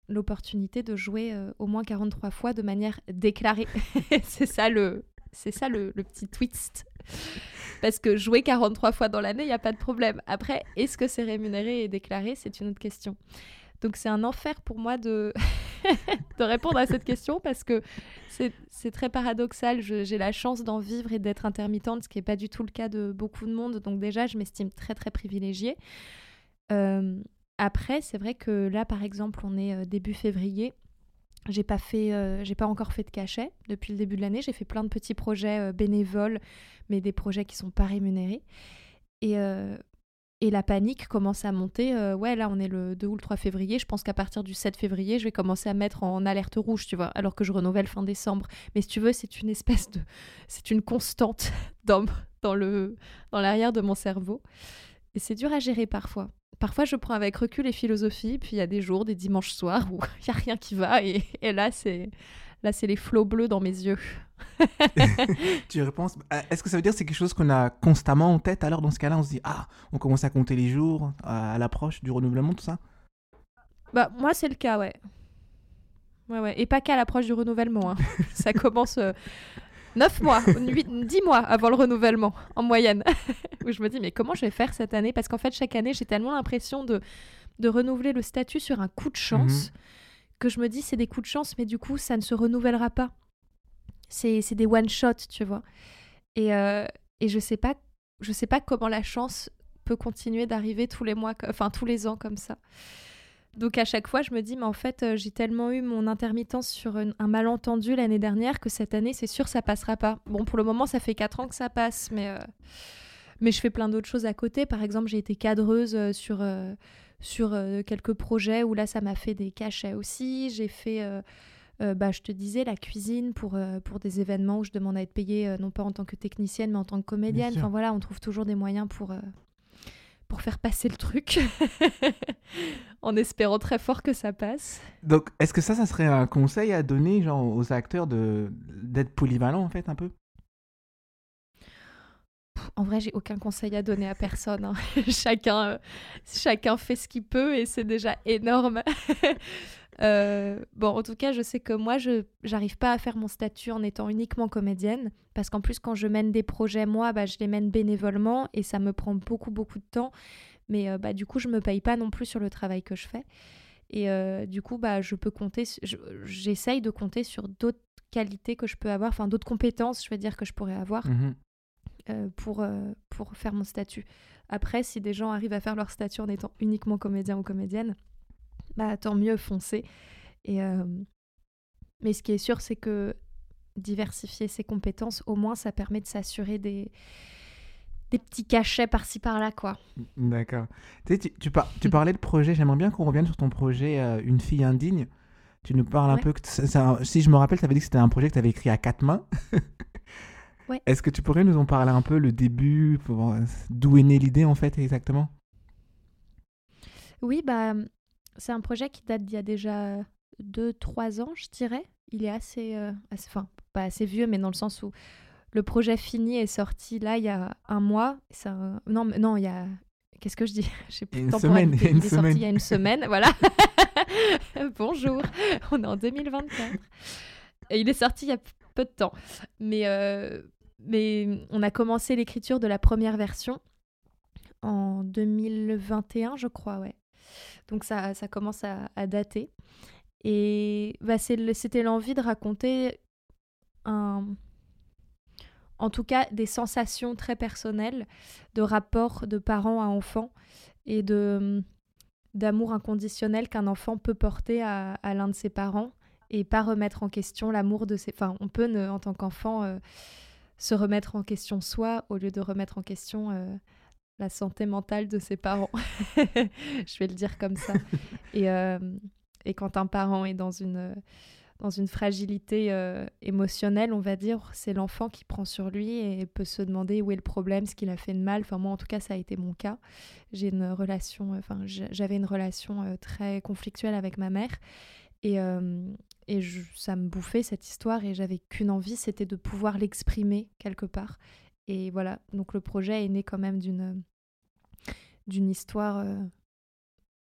l'opportunité de jouer euh, au moins 43 fois de manière déclarée. c'est ça le c'est ça le, petit twist. Parce que jouer 43 fois dans l'année, il n'y a pas de problème. Après, est-ce que c'est rémunéré et déclaré? C'est une autre question. Donc c'est un enfer pour moi de, de répondre à cette question parce que c'est très paradoxal. J'ai la chance d'en vivre et d'être intermittente, ce qui n'est pas du tout le cas de beaucoup de monde. Donc déjà, je m'estime très très privilégiée. Euh, après, c'est vrai que là, par exemple, on est euh, début février. J'ai pas fait, euh, j'ai pas encore fait de cachet depuis le début de l'année. J'ai fait plein de petits projets euh, bénévoles, mais des projets qui sont pas rémunérés. Et, et la panique commence à monter. ouais, là, on est le 2 ou le 3 février. Je pense qu'à partir du 7 février, je vais commencer à mettre en alerte rouge, tu vois, alors que je renouvelle fin décembre. Mais si tu veux, c'est une espèce de, c'est une constante dans dans le dans l'arrière de mon cerveau. Et c'est dur à gérer parfois parfois je prends avec recul et philosophie, puis il y a des jours, des dimanches soirs où il n'y a rien qui va, et, là c'est là c'est les flots bleus dans mes yeux. tu réponds euh, Est-ce que ça veut dire que c'est quelque chose qu'on a constamment en tête? Alors dans ce cas-là, on se dit ah, on commence à compter les jours à, l'approche du renouvellement, tout ça? Bah moi c'est le cas, ouais. Ouais, ouais. Et pas qu'à l'approche du renouvellement. Hein. ça commence. Euh, 9 mois, 10 mois avant le renouvellement, en moyenne. où je me dis, mais comment je vais faire cette année? Parce qu'en fait, chaque année, j'ai tellement l'impression de, de renouveler le statut sur un coup de chance mhm. que je me dis, c'est des coups de chance, mais du coup, ça ne se renouvellera pas. C'est des one-shot, tu vois. Et, euh, et je sais pas je sais pas comment la chance peut continuer d'arriver tous les mois, enfin tous les ans comme ça. Donc à chaque fois, je me dis, mais en fait, euh, j'ai tellement eu mon intermittence sur un, malentendu l'année dernière que cette année, c'est sûr, ça passera pas. Bon, pour le moment, ça fait 4 ans que ça passe, mais, euh, mais je fais plein d'autres choses à côté. Par exemple, j'ai été cadreuse euh, sur, sur quelques projets où là, ça m'a fait des cachets aussi. J'ai fait, bah, je te disais, la cuisine pour, pour des événements où je demande à être payée, non pas en tant que technicienne, mais en tant que comédienne. Enfin voilà, on trouve toujours des moyens pour pour faire passer le truc, en espérant très fort que ça passe. Donc, est-ce que ça, ça serait un conseil à donner genre, aux acteurs d'être polyvalents, en fait, un peu? En vrai, j'ai aucun conseil à donner à personne. Hein. chacun, euh, chacun fait ce qu'il peut et c'est déjà énorme. Euh, bon, en tout cas, je sais que moi, je n'arrive pas à faire mon statut en étant uniquement comédienne, parce qu'en plus, quand je mène des projets, moi, bah, je les mène bénévolement et ça me prend beaucoup, beaucoup de temps. Mais euh, bah, du coup, je me paye pas non plus sur le travail que je fais. Et du coup, bah, je peux compter, j'essaye de compter sur d'autres qualités que je peux avoir, enfin d'autres compétences, je veux dire, que je pourrais avoir mmh pour, pour faire mon statut. Après, si des gens arrivent à faire leur statut en étant uniquement comédien ou comédienne, bah tant mieux, foncez. Et, mais ce qui est sûr, c'est que diversifier ses compétences, au moins, ça permet de s'assurer des, des petits cachets par-ci par-là, quoi. D'accord. Tu, tu, tu, tu, parlais de projet, j'aimerais bien qu'on revienne sur ton projet Une fille indigne. Tu nous parles un peu, que si je me rappelle, tu avais dit que c'était un projet que tu avais écrit à quatre mains. ouais. Est-ce que tu pourrais nous en parler un peu, le début, d'où est née l'idée en fait exactement? Oui, bah, c'est un projet qui date d'il y a déjà 2-3 ans, je dirais. Il est assez, euh, assez, enfin, pas assez vieux, mais dans le sens où le projet fini est sorti là il y a un mois. Non, non, il y a. Qu'est-ce que je dis? Je sais plus. Une semaine. Il, une semaine. Sorti il y a une semaine, voilà. Bonjour, on est en 2024. Et il est sorti il y a peu de temps. Mais, euh, mais on a commencé l'écriture de la première version en 2021, je crois, ouais. Donc ça, ça commence à, dater. Et bah, c'était l'envie de raconter un, en tout cas des sensations très personnelles de rapport de parents à enfants et de d'amour inconditionnel qu'un enfant peut porter à, l'un de ses parents et pas remettre en question l'amour de ses... Enfin, on peut, en tant qu'enfant, euh, se remettre en question soi au lieu de remettre en question euh, la santé mentale de ses parents. Je vais le dire comme ça. et, euh, et quand un parent est dans une dans une fragilité euh, émotionnelle, on va dire, c'est l'enfant qui prend sur lui et peut se demander où est le problème, ce qu'il a fait de mal. Enfin, moi, en tout cas, ça a été mon cas. J'ai une relation, enfin, j'avais une relation très conflictuelle avec ma mère et, et ça me bouffait cette histoire et j'avais qu'une envie, c'était de pouvoir l'exprimer quelque part. Et voilà, donc le projet est né quand même d'une d'une histoire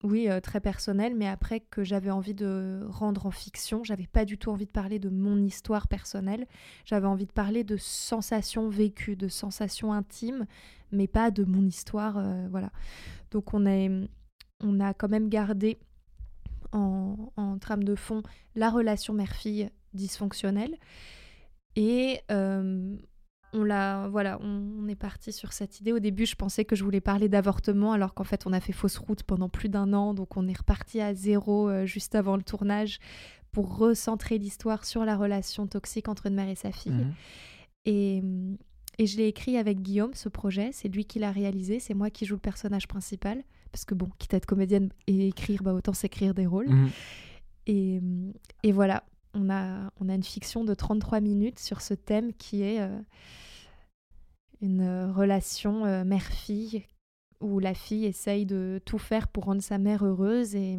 oui, euh, très personnel, mais après que j'avais envie de rendre en fiction, j'avais pas du tout envie de parler de mon histoire personnelle, j'avais envie de parler de sensations vécues, de sensations intimes, mais pas de mon histoire, euh, voilà. Donc on on a quand même gardé en, en trame de fond la relation mère-fille dysfonctionnelle, et euh, on l'a, voilà, on, est parti sur cette idée. Au début, je pensais que je voulais parler d'avortement, alors qu'en fait, on a fait fausse route pendant plus d'un an, donc on est reparti à zéro euh, juste avant le tournage pour recentrer l'histoire sur la relation toxique entre une mère et sa fille. Mhm. Et, et, je l'ai écrit avec Guillaume, ce projet. C'est lui qui l'a réalisé. C'est moi qui joue le personnage principal. Parce que bon, quitte à être comédienne et écrire, bah, autant s'écrire des rôles. Mhm. Et, et, voilà, on a, on a une fiction de 33 minutes sur ce thème qui est euh, une relation euh, mère-fille où la fille essaye de tout faire pour rendre sa mère heureuse et,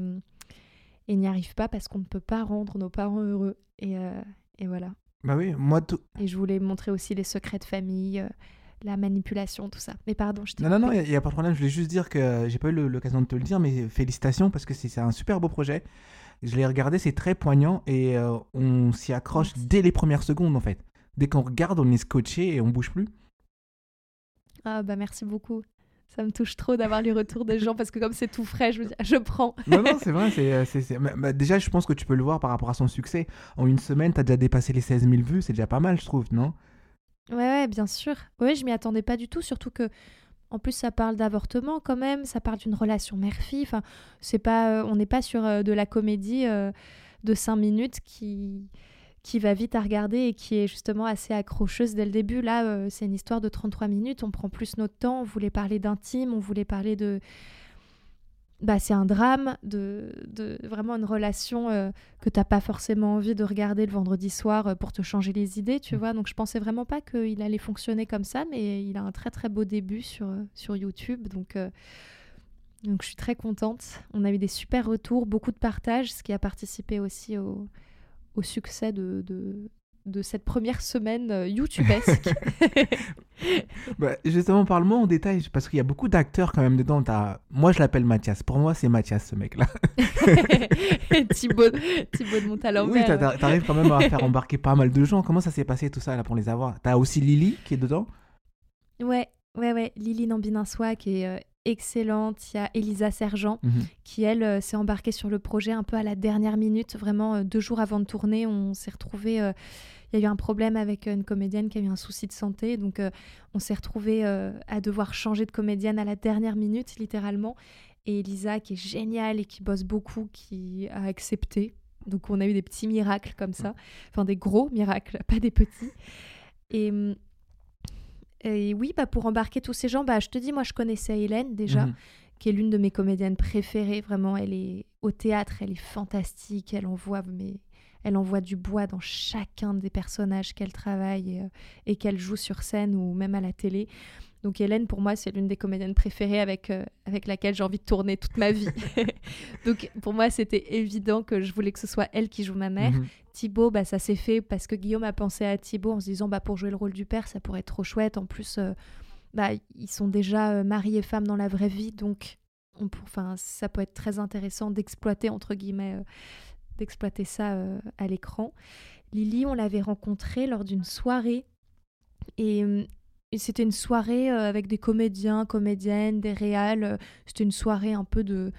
et n'y arrive pas parce qu'on ne peut pas rendre nos parents heureux. Et, euh, et voilà. Bah oui, moi tout. Et je voulais montrer aussi les secrets de famille, la manipulation, tout ça. Mais pardon, je Non, non, non, il n'y a, pas de problème. Je voulais juste dire que j'ai pas eu l'occasion de te le dire, mais félicitations parce que c'est un super beau projet. Je l'ai regardé, c'est très poignant et euh, on s'y accroche dès les premières secondes en fait. Dès qu'on regarde, on est scotché et on bouge plus. Ah bah merci beaucoup. Ça me touche trop d'avoir les retours des gens parce que comme c'est tout frais, je, je prends. non, non, c'est vrai. c'est bah, déjà, je pense que tu peux le voir par rapport à son succès. En une semaine, tu as déjà dépassé les 16 000 vues. C'est déjà pas mal, je trouve, non? Ouais, ouais, bien sûr. Oui, je m'y attendais pas du tout. Surtout que en plus, ça parle d'avortement quand même, ça parle d'une relation mère-fille. C'est pas, euh, on n'est pas sur euh, de la comédie euh, de 5 minutes qui, qui va vite à regarder et qui est justement assez accrocheuse dès le début. Là, c'est une histoire de 33 minutes, on prend plus notre temps, on voulait parler d'intime, on voulait parler de, bah, c'est un drame, de, de, vraiment une relation euh, que t'as pas forcément envie de regarder le vendredi soir euh, pour te changer les idées, tu mm. vois. Donc je pensais vraiment pas qu'il allait fonctionner comme ça, mais il a un très très beau début sur, euh, sur YouTube. Donc, donc je suis très contente. On a eu des super retours, beaucoup de partages, ce qui a participé aussi au, au succès de, de cette première semaine euh, YouTubesque. bah, justement, parle-moi en détail, parce qu'il y a beaucoup d'acteurs quand même dedans. As... Moi, je l'appelle Mathias. Pour moi, c'est Mathias, ce mec-là. Thibaut, Thibaut de Montalembert. Oui, t'arrives quand même à faire embarquer pas mal de gens. Comment ça s'est passé tout ça là pour les avoir? T'as aussi Lily qui est dedans? Ouais, ouais, ouais. Lily Nambininsois qui est euh, excellente. Il y a Elisa Sergent mhm. qui, elle, euh, s'est embarquée sur le projet un peu à la dernière minute. Vraiment, deux jours avant de tourner, on s'est retrouvés il y a eu un problème avec une comédienne qui a eu un souci de santé. Donc, euh, on s'est retrouvé euh, à devoir changer de comédienne à la dernière minute, littéralement. et Elisa qui est géniale et qui bosse beaucoup, qui a accepté. Donc on a eu des petits miracles comme ça, enfin des gros miracles, pas des petits. Et, et oui, bah, pour embarquer tous ces gens, bah, je te dis, moi je connaissais Hélène déjà, Mhm. qui est l'une de mes comédiennes préférées. Vraiment, elle est au théâtre, elle est fantastique, elle envoie, mais elle envoie du bois dans chacun des personnages qu'elle travaille et, euh, et qu'elle joue sur scène ou même à la télé. Donc Hélène, pour moi, c'est l'une des comédiennes préférées avec, euh, avec laquelle j'ai envie de tourner toute ma vie. Donc pour moi, c'était évident que je voulais que ce soit elle qui joue ma mère. Mhm. Thibaut, bah, ça s'est fait parce que Guillaume a pensé à Thibaut en se disant bah, pour jouer le rôle du père, ça pourrait être trop chouette. En plus, euh, bah, ils sont déjà euh, mari et femme dans la vraie vie, donc on pour- enfin, ça peut être très intéressant d'exploiter, entre guillemets, d'exploiter ça euh, à l'écran. Lily, on l'avait rencontrée lors d'une soirée et, euh, et c'était une soirée euh, avec des comédiens, comédiennes, des réals. C'était une soirée un peu de...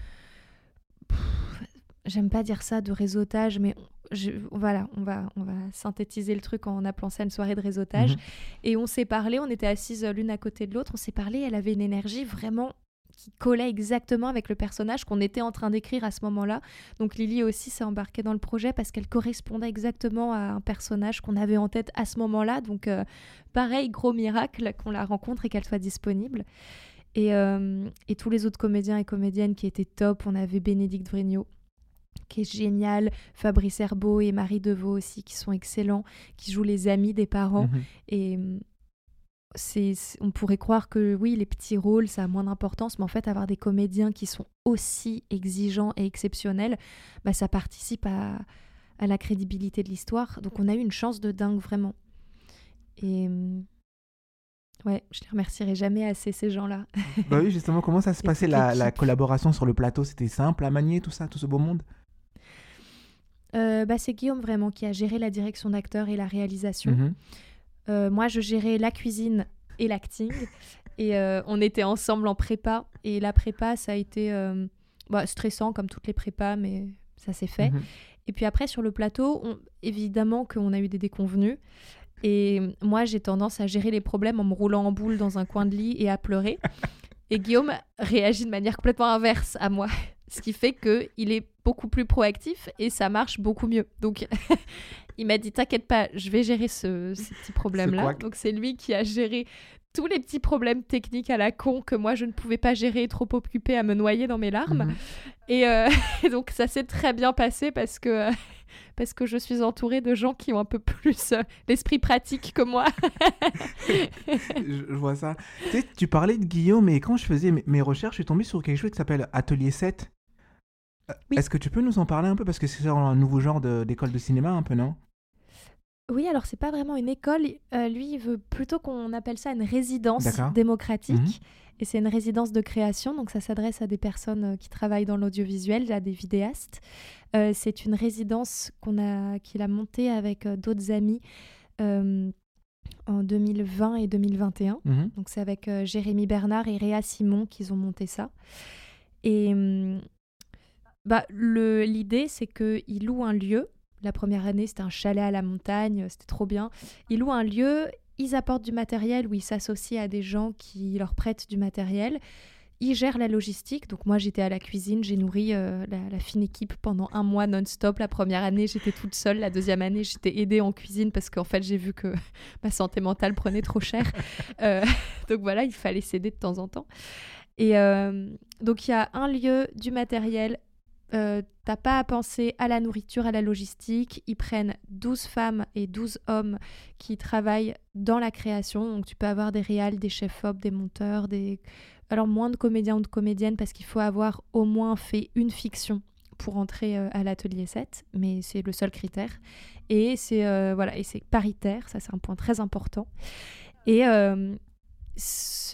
J'aime pas dire ça de réseautage, mais je- voilà, on va, on va synthétiser le truc en appelant ça une soirée de réseautage. Mhm. Et on s'est parlé, on était assises l'une à côté de l'autre, on s'est parlé, elle avait une énergie vraiment qui collait exactement avec le personnage qu'on était en train d'écrire à ce moment-là. Donc Lily aussi s'est embarquée dans le projet parce qu'elle correspondait exactement à un personnage qu'on avait en tête à ce moment-là. Donc euh, pareil, gros miracle qu'on la rencontre et qu'elle soit disponible. Et, euh, et tous les autres comédiens et comédiennes qui étaient top, on avait Bénédicte Vrignot qui est génial, Fabrice Herbeau et Marie Deveau aussi qui sont excellents, qui jouent les amis des parents. Mhm. Et c'est- on pourrait croire que oui, les petits rôles, ça a moins d'importance, mais en fait, avoir des comédiens qui sont aussi exigeants et exceptionnels, bah, ça participe à, à la crédibilité de l'histoire. Donc, on a eu une chance de dingue, vraiment. Et hum, ouais, je les remercierai jamais assez, ces gens-là. Bah oui, justement, comment ça se passait la, la collaboration sur le plateau? C'était simple à manier, tout ça, tout ce beau monde? Euh, bah, c'est Guillaume vraiment qui a géré la direction d'acteur et la réalisation. Mhm. Euh, moi, je gérais la cuisine et l'acting. Et euh, on était ensemble en prépa. Et la prépa, ça a été euh, bah, stressant comme toutes les prépas, mais ça s'est fait. Mhm. Et puis après, sur le plateau, on- évidemment qu'on a eu des déconvenus. Et moi, j'ai tendance à gérer les problèmes en me roulant en boule dans un coin de lit et à pleurer. Et Guillaume réagit de manière complètement inverse à moi. Ce qui fait qu'il est beaucoup plus proactif et ça marche beaucoup mieux. Donc, il m'a dit T'inquiète pas, je vais gérer ce, ces petits problèmes-là. couac. Donc, c'est lui qui a géré tous les petits problèmes techniques à la con que moi je ne pouvais pas gérer, trop occupée à me noyer dans mes larmes. Mhm. Et, euh, et donc ça s'est très bien passé parce que, parce que je suis entourée de gens qui ont un peu plus euh, l'esprit pratique que moi. je, je vois ça. Tu, sais, tu parlais de Guillaume, et quand je faisais mes, mes recherches, je suis tombé sur quelque chose qui s'appelle Atelier 7. Oui. Est-ce que tu peux nous en parler un peu? Parce que c'est un nouveau genre de- d'école de, cinéma, un peu, non? Oui, alors c'est pas vraiment une école. Euh, lui, il veut plutôt qu'on appelle ça une résidence démocratique. Mhm. Et c'est une résidence de création, donc ça s'adresse à des personnes euh, qui travaillent dans l'audiovisuel, à des vidéastes. Euh, c'est une résidence qu'on a, qu'il a montée avec d'autres amis euh, en 2020 et 2021. Mhm. Donc c'est avec Jérémy Bernard et Réa Simon qu'ils ont monté ça. Et hum, bah, l'idée, c'est qu'ils louent un lieu. La première année, c'était un chalet à la montagne, c'était trop bien. Ils louent un lieu, ils apportent du matériel ou ils s'associent à des gens qui leur prêtent du matériel. Ils gèrent la logistique. Donc moi, j'étais à la cuisine, j'ai nourri euh, la, la fine équipe pendant un mois non-stop. La première année, j'étais toute seule. La deuxième année, j'étais aidée en cuisine parce qu'en fait, j'ai vu que ma santé mentale prenait trop cher. Euh, donc voilà, il fallait s'aider de temps en temps. Et euh, donc il y a un lieu, du matériel. Euh, T'as pas à penser à la nourriture, à la logistique. Ils prennent 12 femmes et 12 hommes qui travaillent dans la création. Donc tu peux avoir des réals, des chefs-op, des monteurs, des... Alors moins de comédiens ou de comédiennes parce qu'il faut avoir au moins fait une fiction pour entrer euh, à l'atelier 7, mais c'est le seul critère. Et c'est euh, voilà, paritaire, ça c'est un point très important. Et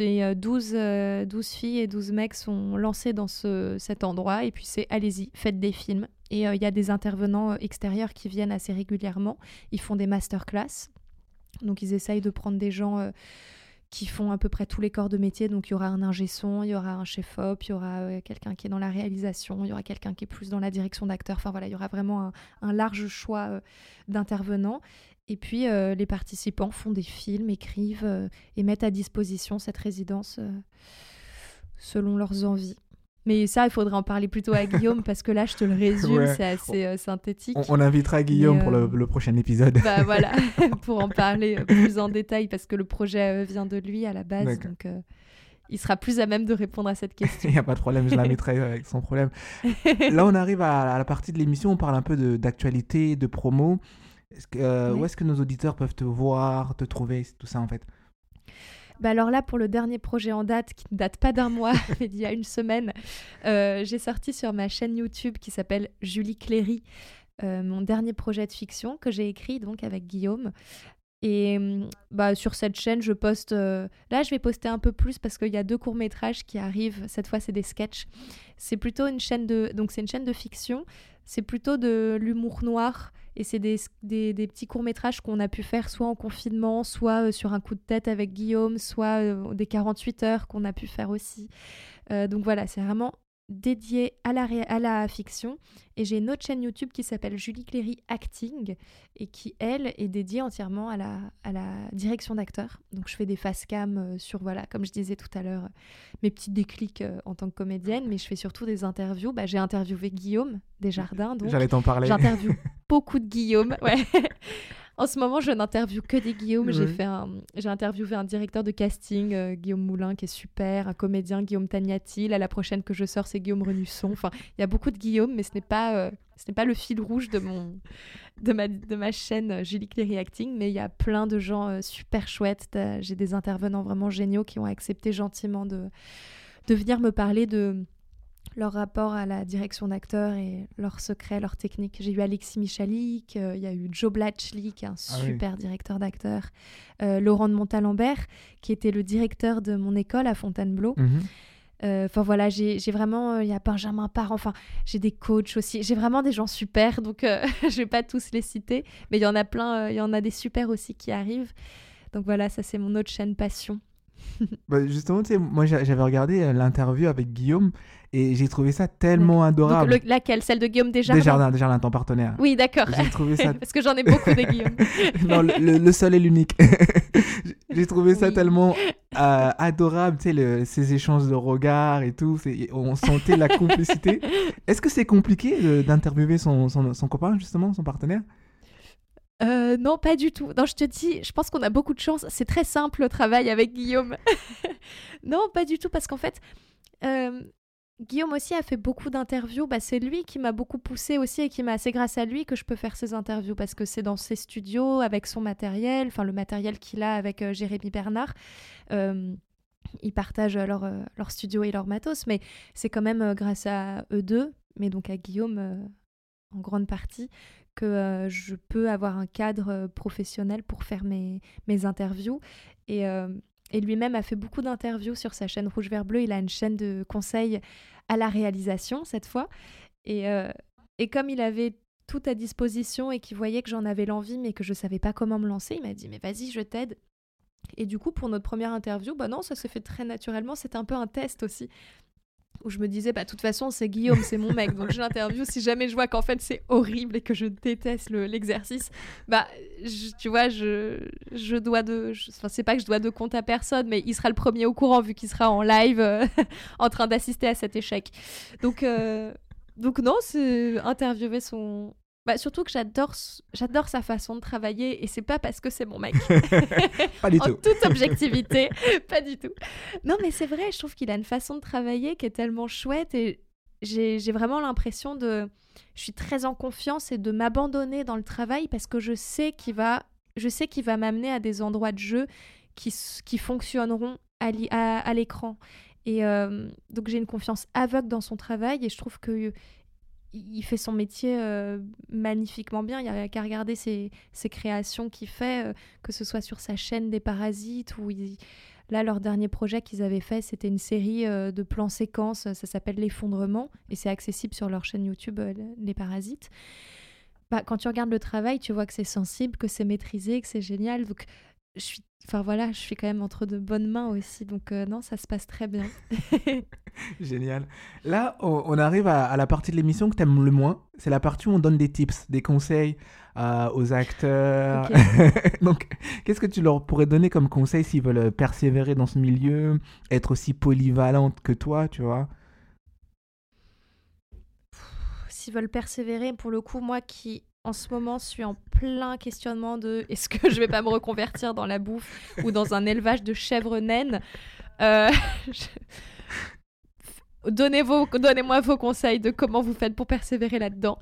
euh, 12, euh, 12 filles et 12 mecs sont lancés dans ce, cet endroit et puis c'est allez-y, faites des films. Et euh, il y a des intervenants euh, extérieurs qui viennent assez régulièrement. Ils font des masterclass. Donc ils essayent de prendre des gens euh, qui font à peu près tous les corps de métier. Donc il y aura un ingé son, il y aura un chef-op, il y aura euh, quelqu'un qui est dans la réalisation, il y aura quelqu'un qui est plus dans la direction d'acteur. Enfin voilà, il y aura vraiment un, large choix euh, d'intervenants. Et puis euh, les participants font des films, écrivent euh, et mettent à disposition cette résidence euh, selon leurs envies. Mais ça, il faudrait en parler plutôt à Guillaume parce que là, je te le résume, c'est assez synthétique. On, invitera Guillaume pour le, le, prochain épisode. Bah voilà, pour en parler plus en détail parce que le projet vient de lui à la base. Donc, il sera plus à même de répondre à cette question. Il n'y a pas de problème, je la mettrai avec sans problème. Là, on arrive à, la partie de l'émission, on parle un peu d'actualité, de, promo. Que, Où est-ce que nos auditeurs peuvent te voir, te trouver, tout ça en fait? Bah alors là, pour le dernier projet en date, qui ne date pas d'un mois, mais d'il y a une semaine, euh, j'ai sorti sur ma chaîne YouTube qui s'appelle Julie Cléry, euh, mon dernier projet de fiction que j'ai écrit donc avec Guillaume. Et mm, bah, sur cette chaîne, je poste. Euh, là, je vais poster un peu plus parce qu'il y a deux courts-métrages qui arrivent. Cette fois, c'est des sketchs. C'est plutôt une chaîne de. Donc, c'est une chaîne de fiction. C'est plutôt de l'humour noir et c'est des, petits courts-métrages qu'on a pu faire soit en confinement, soit euh, sur un coup de tête avec Guillaume, soit euh, des 48 heures qu'on a pu faire aussi. Euh, donc voilà, c'est vraiment dédié à la, à la fiction. Et j'ai une autre chaîne YouTube qui s'appelle Julie Cléry Acting et qui, elle, est dédiée entièrement à la, à la direction d'acteurs. Donc je fais des face cam euh, sur, voilà, comme je disais tout à l'heure, mes petits déclics euh, en tant que comédienne, mais je fais surtout des interviews. Bah, j'ai interviewé Guillaume Desjardins. J'allais t'en parler. J'interviewe beaucoup de Guillaume. Ouais. En ce moment, je n'interviewe que des Guillaume. J'ai fait un... j'ai interviewé un directeur de casting, euh, Guillaume Moulin, qui est super, un comédien, Guillaume Tagnati. Là, la prochaine que je sors, c'est Guillaume Renusson. Enfin, il y a beaucoup de Guillaume, mais ce n'est pas, euh, ce n'est pas le fil rouge de mon, de ma, de ma chaîne euh, Julie Cléry Acting. Mais il y a plein de gens super chouettes. J'ai des intervenants vraiment géniaux qui ont accepté gentiment de, de venir me parler de leur rapport à la direction d'acteurs et leurs secrets, leurs techniques. J'ai eu Alexis Michalik, euh, il y a eu Joe Blatchley, qui est un ah super directeur d'acteurs, euh, Laurent de Montalembert, qui était le directeur de mon école à Fontainebleau. Mhm. Euh, enfin voilà, j'ai vraiment, il y a Benjamin Parent, enfin j'ai des coachs aussi, j'ai vraiment des gens super, donc je vais pas tous les citer, mais il y en a plein, il y en a des super aussi qui arrivent. Donc voilà, ça c'est mon autre chaîne passion. Bah justement, tu sais, moi j'avais regardé l'interview avec Guillaume et j'ai trouvé ça tellement adorable. Donc, laquelle? Celle de Guillaume Desjardins? Desjardins, Desjardins, ton partenaire. Oui, d'accord. J'ai trouvé ça... Parce que j'en ai beaucoup des Guillaume. non, le, seul et l'unique. j'ai trouvé ça tellement euh, adorable, tu sais, ces échanges de regards et tout. On sentait la complicité. Est-ce que c'est compliqué d'interviewer son, son, son copain, justement, son partenaire? Euh, non, pas du tout. Je te dis, je pense qu'on a beaucoup de chance. C'est très simple le travail avec Guillaume. non, pas du tout, parce qu'en fait, euh, Guillaume aussi a fait beaucoup d'interviews. Bah, c'est lui qui m'a beaucoup poussé aussi et qui m'a assez grâce à lui que je peux faire ces interviews parce que c'est dans ses studios avec son matériel, enfin le matériel qu'il a avec euh, Jérémy Bernard. Ils partagent leur, leur studio et leur matos, mais c'est quand même grâce à eux deux, mais donc à Guillaume en grande partie, que je peux avoir un cadre professionnel pour faire mes, mes interviews. Et et lui-même a fait beaucoup d'interviews sur sa chaîne Rouge Vert Bleu. Il a une chaîne de conseils à la réalisation cette fois. Et, et comme il avait tout à disposition et qu'il voyait que j'en avais l'envie mais que je savais pas comment me lancer, il m'a dit mais vas-y je t'aide. Et du coup pour notre première interview, bah non ça s'est fait très naturellement, c'était un peu un test aussi où je me disais, bah, de toute façon, c'est Guillaume, c'est mon mec, donc je l'interview. Si jamais je vois qu'en fait c'est horrible et que je déteste l'exercice, bah, tu vois, je, je dois de. Enfin, c'est pas que je dois de compte à personne, mais il sera le premier au courant vu qu'il sera en live euh, en train d'assister à cet échec. Donc, euh, donc non, c'est interviewer son, bah, surtout que j'adore j'adore sa façon de travailler et c'est pas parce que c'est mon mec. pas du en toute objectivité, pas du tout. Non mais c'est vrai, je trouve qu'il a une façon de travailler qui est tellement chouette et j'ai vraiment l'impression de je suis très en confiance et de m'abandonner dans le travail parce que je sais qu'il va je sais qu'il va m'amener à des endroits de jeu qui, qui fonctionneront à l'écran. Et euh, donc j'ai une confiance aveugle dans son travail et je trouve que il fait son métier euh, magnifiquement bien. Il n'y a qu'à regarder ses, créations qu'il fait, euh, que ce soit sur sa chaîne des Parasites, ou là, leur dernier projet qu'ils avaient fait, c'était une série euh, de plans séquences, ça s'appelle L'effondrement, et c'est accessible sur leur chaîne YouTube, Les Parasites. Bah, quand tu regardes le travail, tu vois que c'est sensible, que c'est maîtrisé, que c'est génial. Donc, je suis enfin voilà, je suis quand même entre de bonnes mains aussi, donc euh, non, ça se passe très bien. Génial. Là, on, arrive à, la partie de l'émission que tu aimes le moins. C'est la partie où on donne des tips, des conseils euh, aux acteurs. donc, qu'est-ce que tu leur pourrais donner comme conseil s'ils veulent persévérer dans ce milieu, être aussi polyvalente que toi, tu vois? S'ils veulent persévérer, pour le coup, moi qui en ce moment suis en plein questionnement de est-ce que je vais pas me reconvertir dans la bouffe ou dans un élevage de chèvres naines, euh, donnez vos, donnez-moi vos conseils de comment vous faites pour persévérer là-dedans.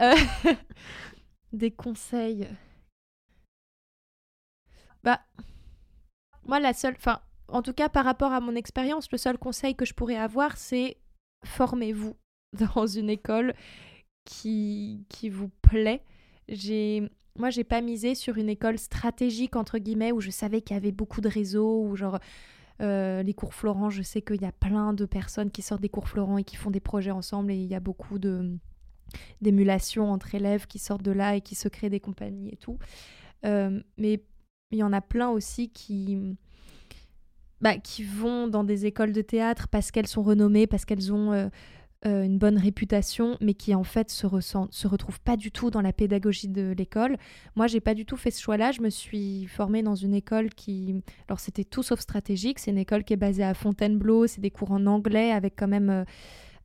Euh, des conseils. Bah, moi la seule, enfin, en tout cas par rapport à mon expérience, le seul conseil que je pourrais avoir, c'est formez-vous dans une école qui, qui vous plaît. J'ai moi, j'ai pas misé sur une école stratégique, entre guillemets, où je savais qu'il y avait beaucoup de réseaux, ou genre euh, les cours Florent, je sais qu'il y a plein de personnes qui sortent des cours Florent et qui font des projets ensemble, et il y a beaucoup de d'émulation entre élèves qui sortent de là et qui se créent des compagnies et tout. Euh, mais il y en a plein aussi qui, bah, qui vont dans des écoles de théâtre parce qu'elles sont renommées, parce qu'elles ont euh, euh, une bonne réputation, mais qui en fait se, ressent, se retrouvent pas du tout dans la pédagogie de l'école. Moi, j'ai pas du tout fait ce choix-là. Je me suis formée dans une école qui, alors c'était tout sauf stratégique. C'est une école qui est basée à Fontainebleau. C'est des cours en anglais avec quand même euh,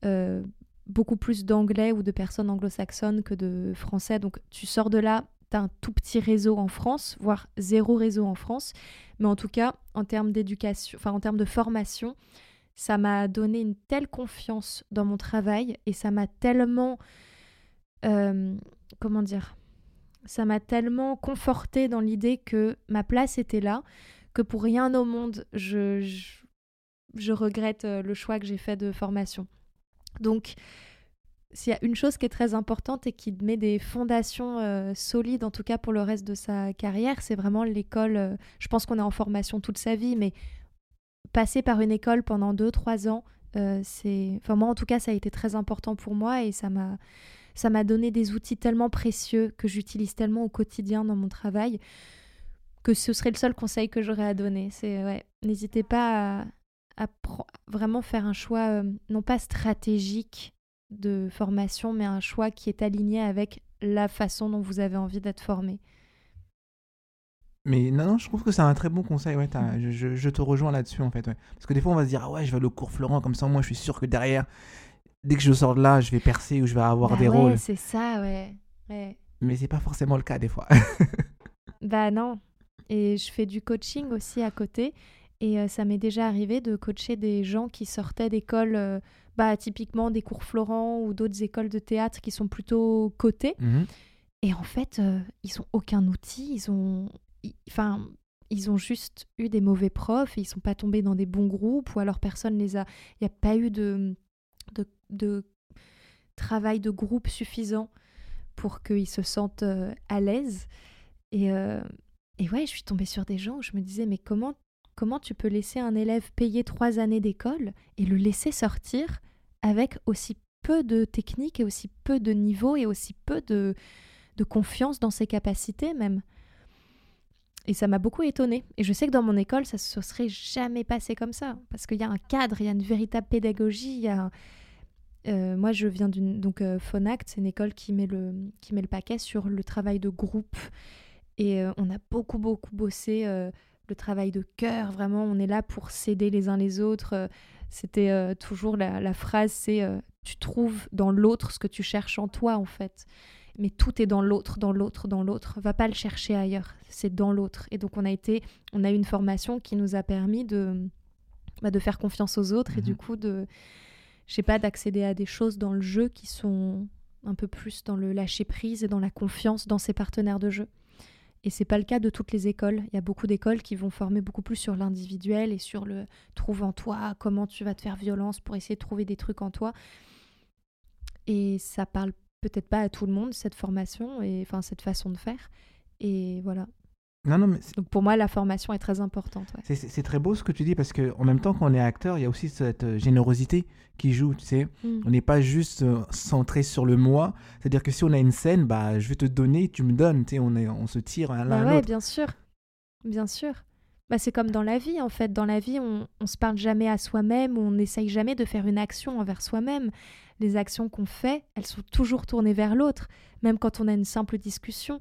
euh, beaucoup plus d'anglais ou de personnes anglo-saxonnes que de français. Donc tu sors de là, tu un tout petit réseau en France, voire zéro réseau en France. Mais en tout cas, en termes d'éducation, enfin en termes de formation, ça m'a donné une telle confiance dans mon travail et ça m'a tellement... Euh, comment dire Ça m'a tellement conforté dans l'idée que ma place était là, que pour rien au monde, je, je, regrette euh, le choix que j'ai fait de formation. Donc, s'il y a une chose qui est très importante et qui met des fondations euh, solides, en tout cas pour le reste de sa carrière, c'est vraiment l'école. je pense qu'on est en formation toute sa vie, mais passer par une école pendant 2-3 ans, euh, c'est. Enfin, moi, en tout cas, ça a été très important pour moi et ça m'a. Ça m'a donné des outils tellement précieux que j'utilise tellement au quotidien dans mon travail que ce serait le seul conseil que j'aurais à donner. C'est n'hésitez pas à, vraiment faire un choix euh, non pas stratégique de formation, mais un choix qui est aligné avec la façon dont vous avez envie d'être formé. Mais non, non, je trouve que c'est un très bon conseil. Ouais, mm. je, je, te rejoins là-dessus, en fait. Parce que des fois, on va se dire, ah ouais, je vais le cours Florent, comme ça, moi, je suis sûr que derrière, dès que je sors de là, je vais percer ou je vais avoir bah des ouais, rôles. c'est ça, ouais. ouais. Mais c'est pas forcément le cas, des fois. bah non. Et je fais du coaching aussi à côté. Et euh, ça m'est déjà arrivé de coacher des gens qui sortaient d'écoles, euh, bah, typiquement des cours Florent ou d'autres écoles de théâtre qui sont plutôt cotées. Mmh et en fait, euh, ils ont aucun outil, ils ont, enfin, ils ont juste eu des mauvais profs, ils sont pas tombés dans des bons groupes, ou alors personne les a. Il n'y a pas eu de, de, travail de groupe suffisant pour qu'ils se sentent euh, à l'aise. Et, euh, et ouais, je suis tombée sur des gens où je me disais, mais comment, comment tu peux laisser un élève payer trois années d'école et le laisser sortir avec aussi peu de technique et aussi peu de niveau et aussi peu de, de confiance dans ses capacités même? Et ça m'a beaucoup étonnée. Et je sais que dans mon école, ça ne se serait jamais passé comme ça. Parce qu'il y a un cadre, il y a une véritable pédagogie. Euh, moi, je viens d'une. Donc, euh, c'est une école qui met, le, qui met le paquet sur le travail de groupe. Et euh, on a beaucoup, beaucoup bossé le travail de cœur. Vraiment, on est là pour s'aider les uns les autres. C'était toujours la phrase c'est tu trouves dans l'autre ce que tu cherches en toi, en fait mais tout est dans l'autre, dans l'autre, dans l'autre. Va pas le chercher ailleurs, c'est dans l'autre. Et donc on a été, on a eu une formation qui nous a permis de, bah, de faire confiance aux autres et du mhm. coup de, je sais pas, d'accéder à des choses dans le jeu qui sont un peu plus dans le lâcher prise et dans la confiance dans ses partenaires de jeu. Et c'est pas le cas de toutes les écoles. Il y a beaucoup d'écoles qui vont former beaucoup plus sur l'individuel et sur le trouve en toi, comment tu vas te faire violence pour essayer de trouver des trucs en toi. Et ça parle peut-être pas à tout le monde cette formation et enfin cette façon de faire. Et voilà. Non, non, mais Donc pour moi, la formation est très importante. C'est très beau ce que tu dis parce qu'en même temps qu'on est acteur, il y a aussi cette euh, générosité qui joue. Tu sais, mm. on n'est pas juste euh, centré sur le moi. C'est-à-dire que si on a une scène, bah, je vais te donner, tu me donnes. Tu sais, on, est, on se tire l'un bah ouais, bien sûr. Bien sûr. Bah, c'est comme dans la vie, en fait. Dans la vie, on, on se parle jamais à soi-même, on n'essaye jamais de faire une action envers soi-même les actions qu'on fait, elles sont toujours tournées vers l'autre. Même quand on a une simple discussion,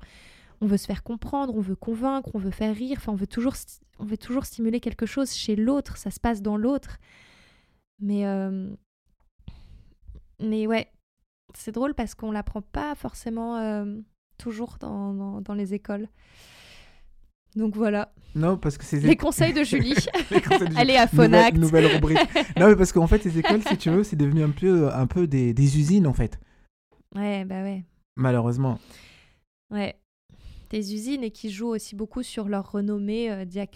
on veut se faire comprendre, on veut convaincre, on veut faire rire, enfin on veut toujours, on veut toujours stimuler quelque chose chez l'autre, ça se passe dans l'autre. Mais, euh, mais ouais, c'est drôle parce qu'on l'apprend pas forcément euh, toujours dans les écoles. Donc voilà. Non, parce que c'est Les conseils de Julie. Julie. Allez à Nouvelle, Phonact. nouvelle rubrique. non, mais parce qu'en fait, les écoles, si tu veux, c'est devenu un peu, un peu des, des usines, en fait. Ouais, bah ouais. Malheureusement. Ouais. Des usines et qui jouent aussi beaucoup sur leur renommée. euh, diac-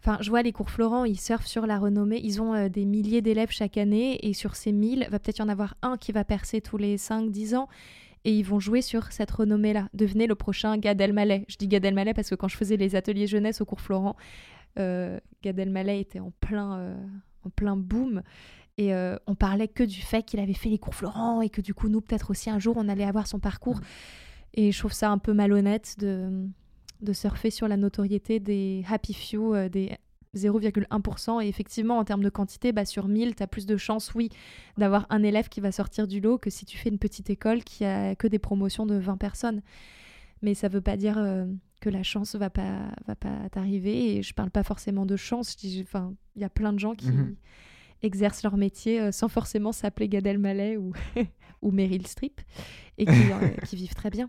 Enfin, je vois les cours Florent, ils surfent sur la renommée. Ils ont euh, des milliers d'élèves chaque année et sur ces 1000, va peut-être y en avoir un qui va percer tous les 5-10 ans et ils vont jouer sur cette renommée-là. Devenez le prochain Gad Elmaleh. Je dis Gad Elmaleh parce que quand je faisais les ateliers jeunesse au cours Florent, euh, Gad Elmaleh était en plein, euh, en plein boom. Et euh, on parlait que du fait qu'il avait fait les cours Florent et que du coup, nous, peut-être aussi un jour, on allait avoir son parcours. Et je trouve ça un peu malhonnête de, de surfer sur la notoriété des happy few, euh, des 0,1%. Et effectivement, en termes de quantité, bah, sur 1000, tu as plus de chances, oui, d'avoir un élève qui va sortir du lot que si tu fais une petite école qui a que des promotions de 20 personnes. Mais ça veut pas dire euh, que la chance va pas, va pas t'arriver. Et je parle pas forcément de chance. Enfin, il y a plein de gens qui Mhm. exercent leur métier euh, sans forcément s'appeler Gad Elmaleh ou, ou Meryl Streep et qui, euh, qui vivent très bien.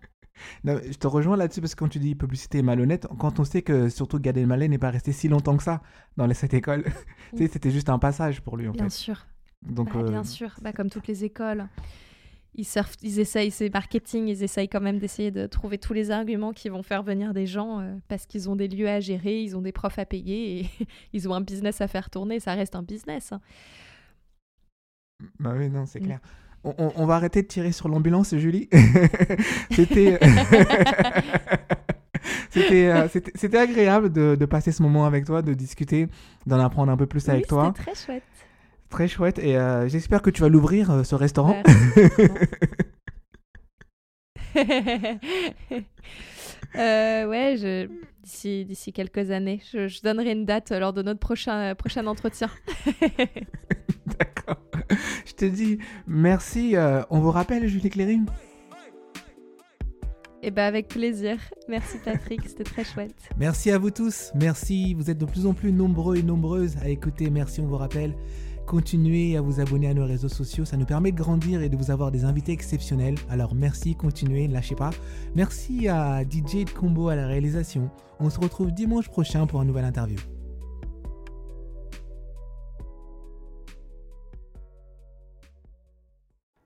Non, je te rejoins là-dessus parce que quand tu dis publicité malhonnête, quand on sait que surtout Gad Elmaleh n'est pas resté si longtemps que ça dans les- cette école, sais, c'était juste un passage pour lui en Bien fait. sûr. Donc, Bah, euh, Bien sûr, bah, comme toutes les écoles. Ils, surfent, ils essayent, c'est marketing, ils essayent quand même d'essayer de trouver tous les arguments qui vont faire venir des gens euh, parce qu'ils ont des lieux à gérer, ils ont des profs à payer et ils ont un business à faire tourner. Ça reste un business. hein. Bah oui, non, c'est Mm. On, on- on va arrêter de tirer sur l'ambulance, Julie. C'était. C'était, euh, c'était c'était agréable de, de passer ce moment avec toi, de discuter, d'en apprendre un peu plus avec toi. c'était très chouette. Très chouette. Et euh, j'espère que tu vas l'ouvrir, euh, ce restaurant. Euh, ouais, je... d'ici quelques années, je, je donnerai une date lors de notre prochain, prochain entretien. D'accord. Je te dis merci. euh, on vous rappelle, Julie Cléry Et ben avec plaisir. Merci Patrick, c'était très chouette. Merci à vous tous. Merci. Vous êtes de plus en plus nombreux et nombreuses à écouter. Merci, on vous rappelle. Continuez à vous abonner à nos réseaux sociaux. Ça nous permet de grandir et de vous avoir des invités exceptionnels. Alors merci, continuez, ne lâchez pas. Merci à DJ de Combo à la réalisation. On se retrouve dimanche prochain pour une nouvelle interview.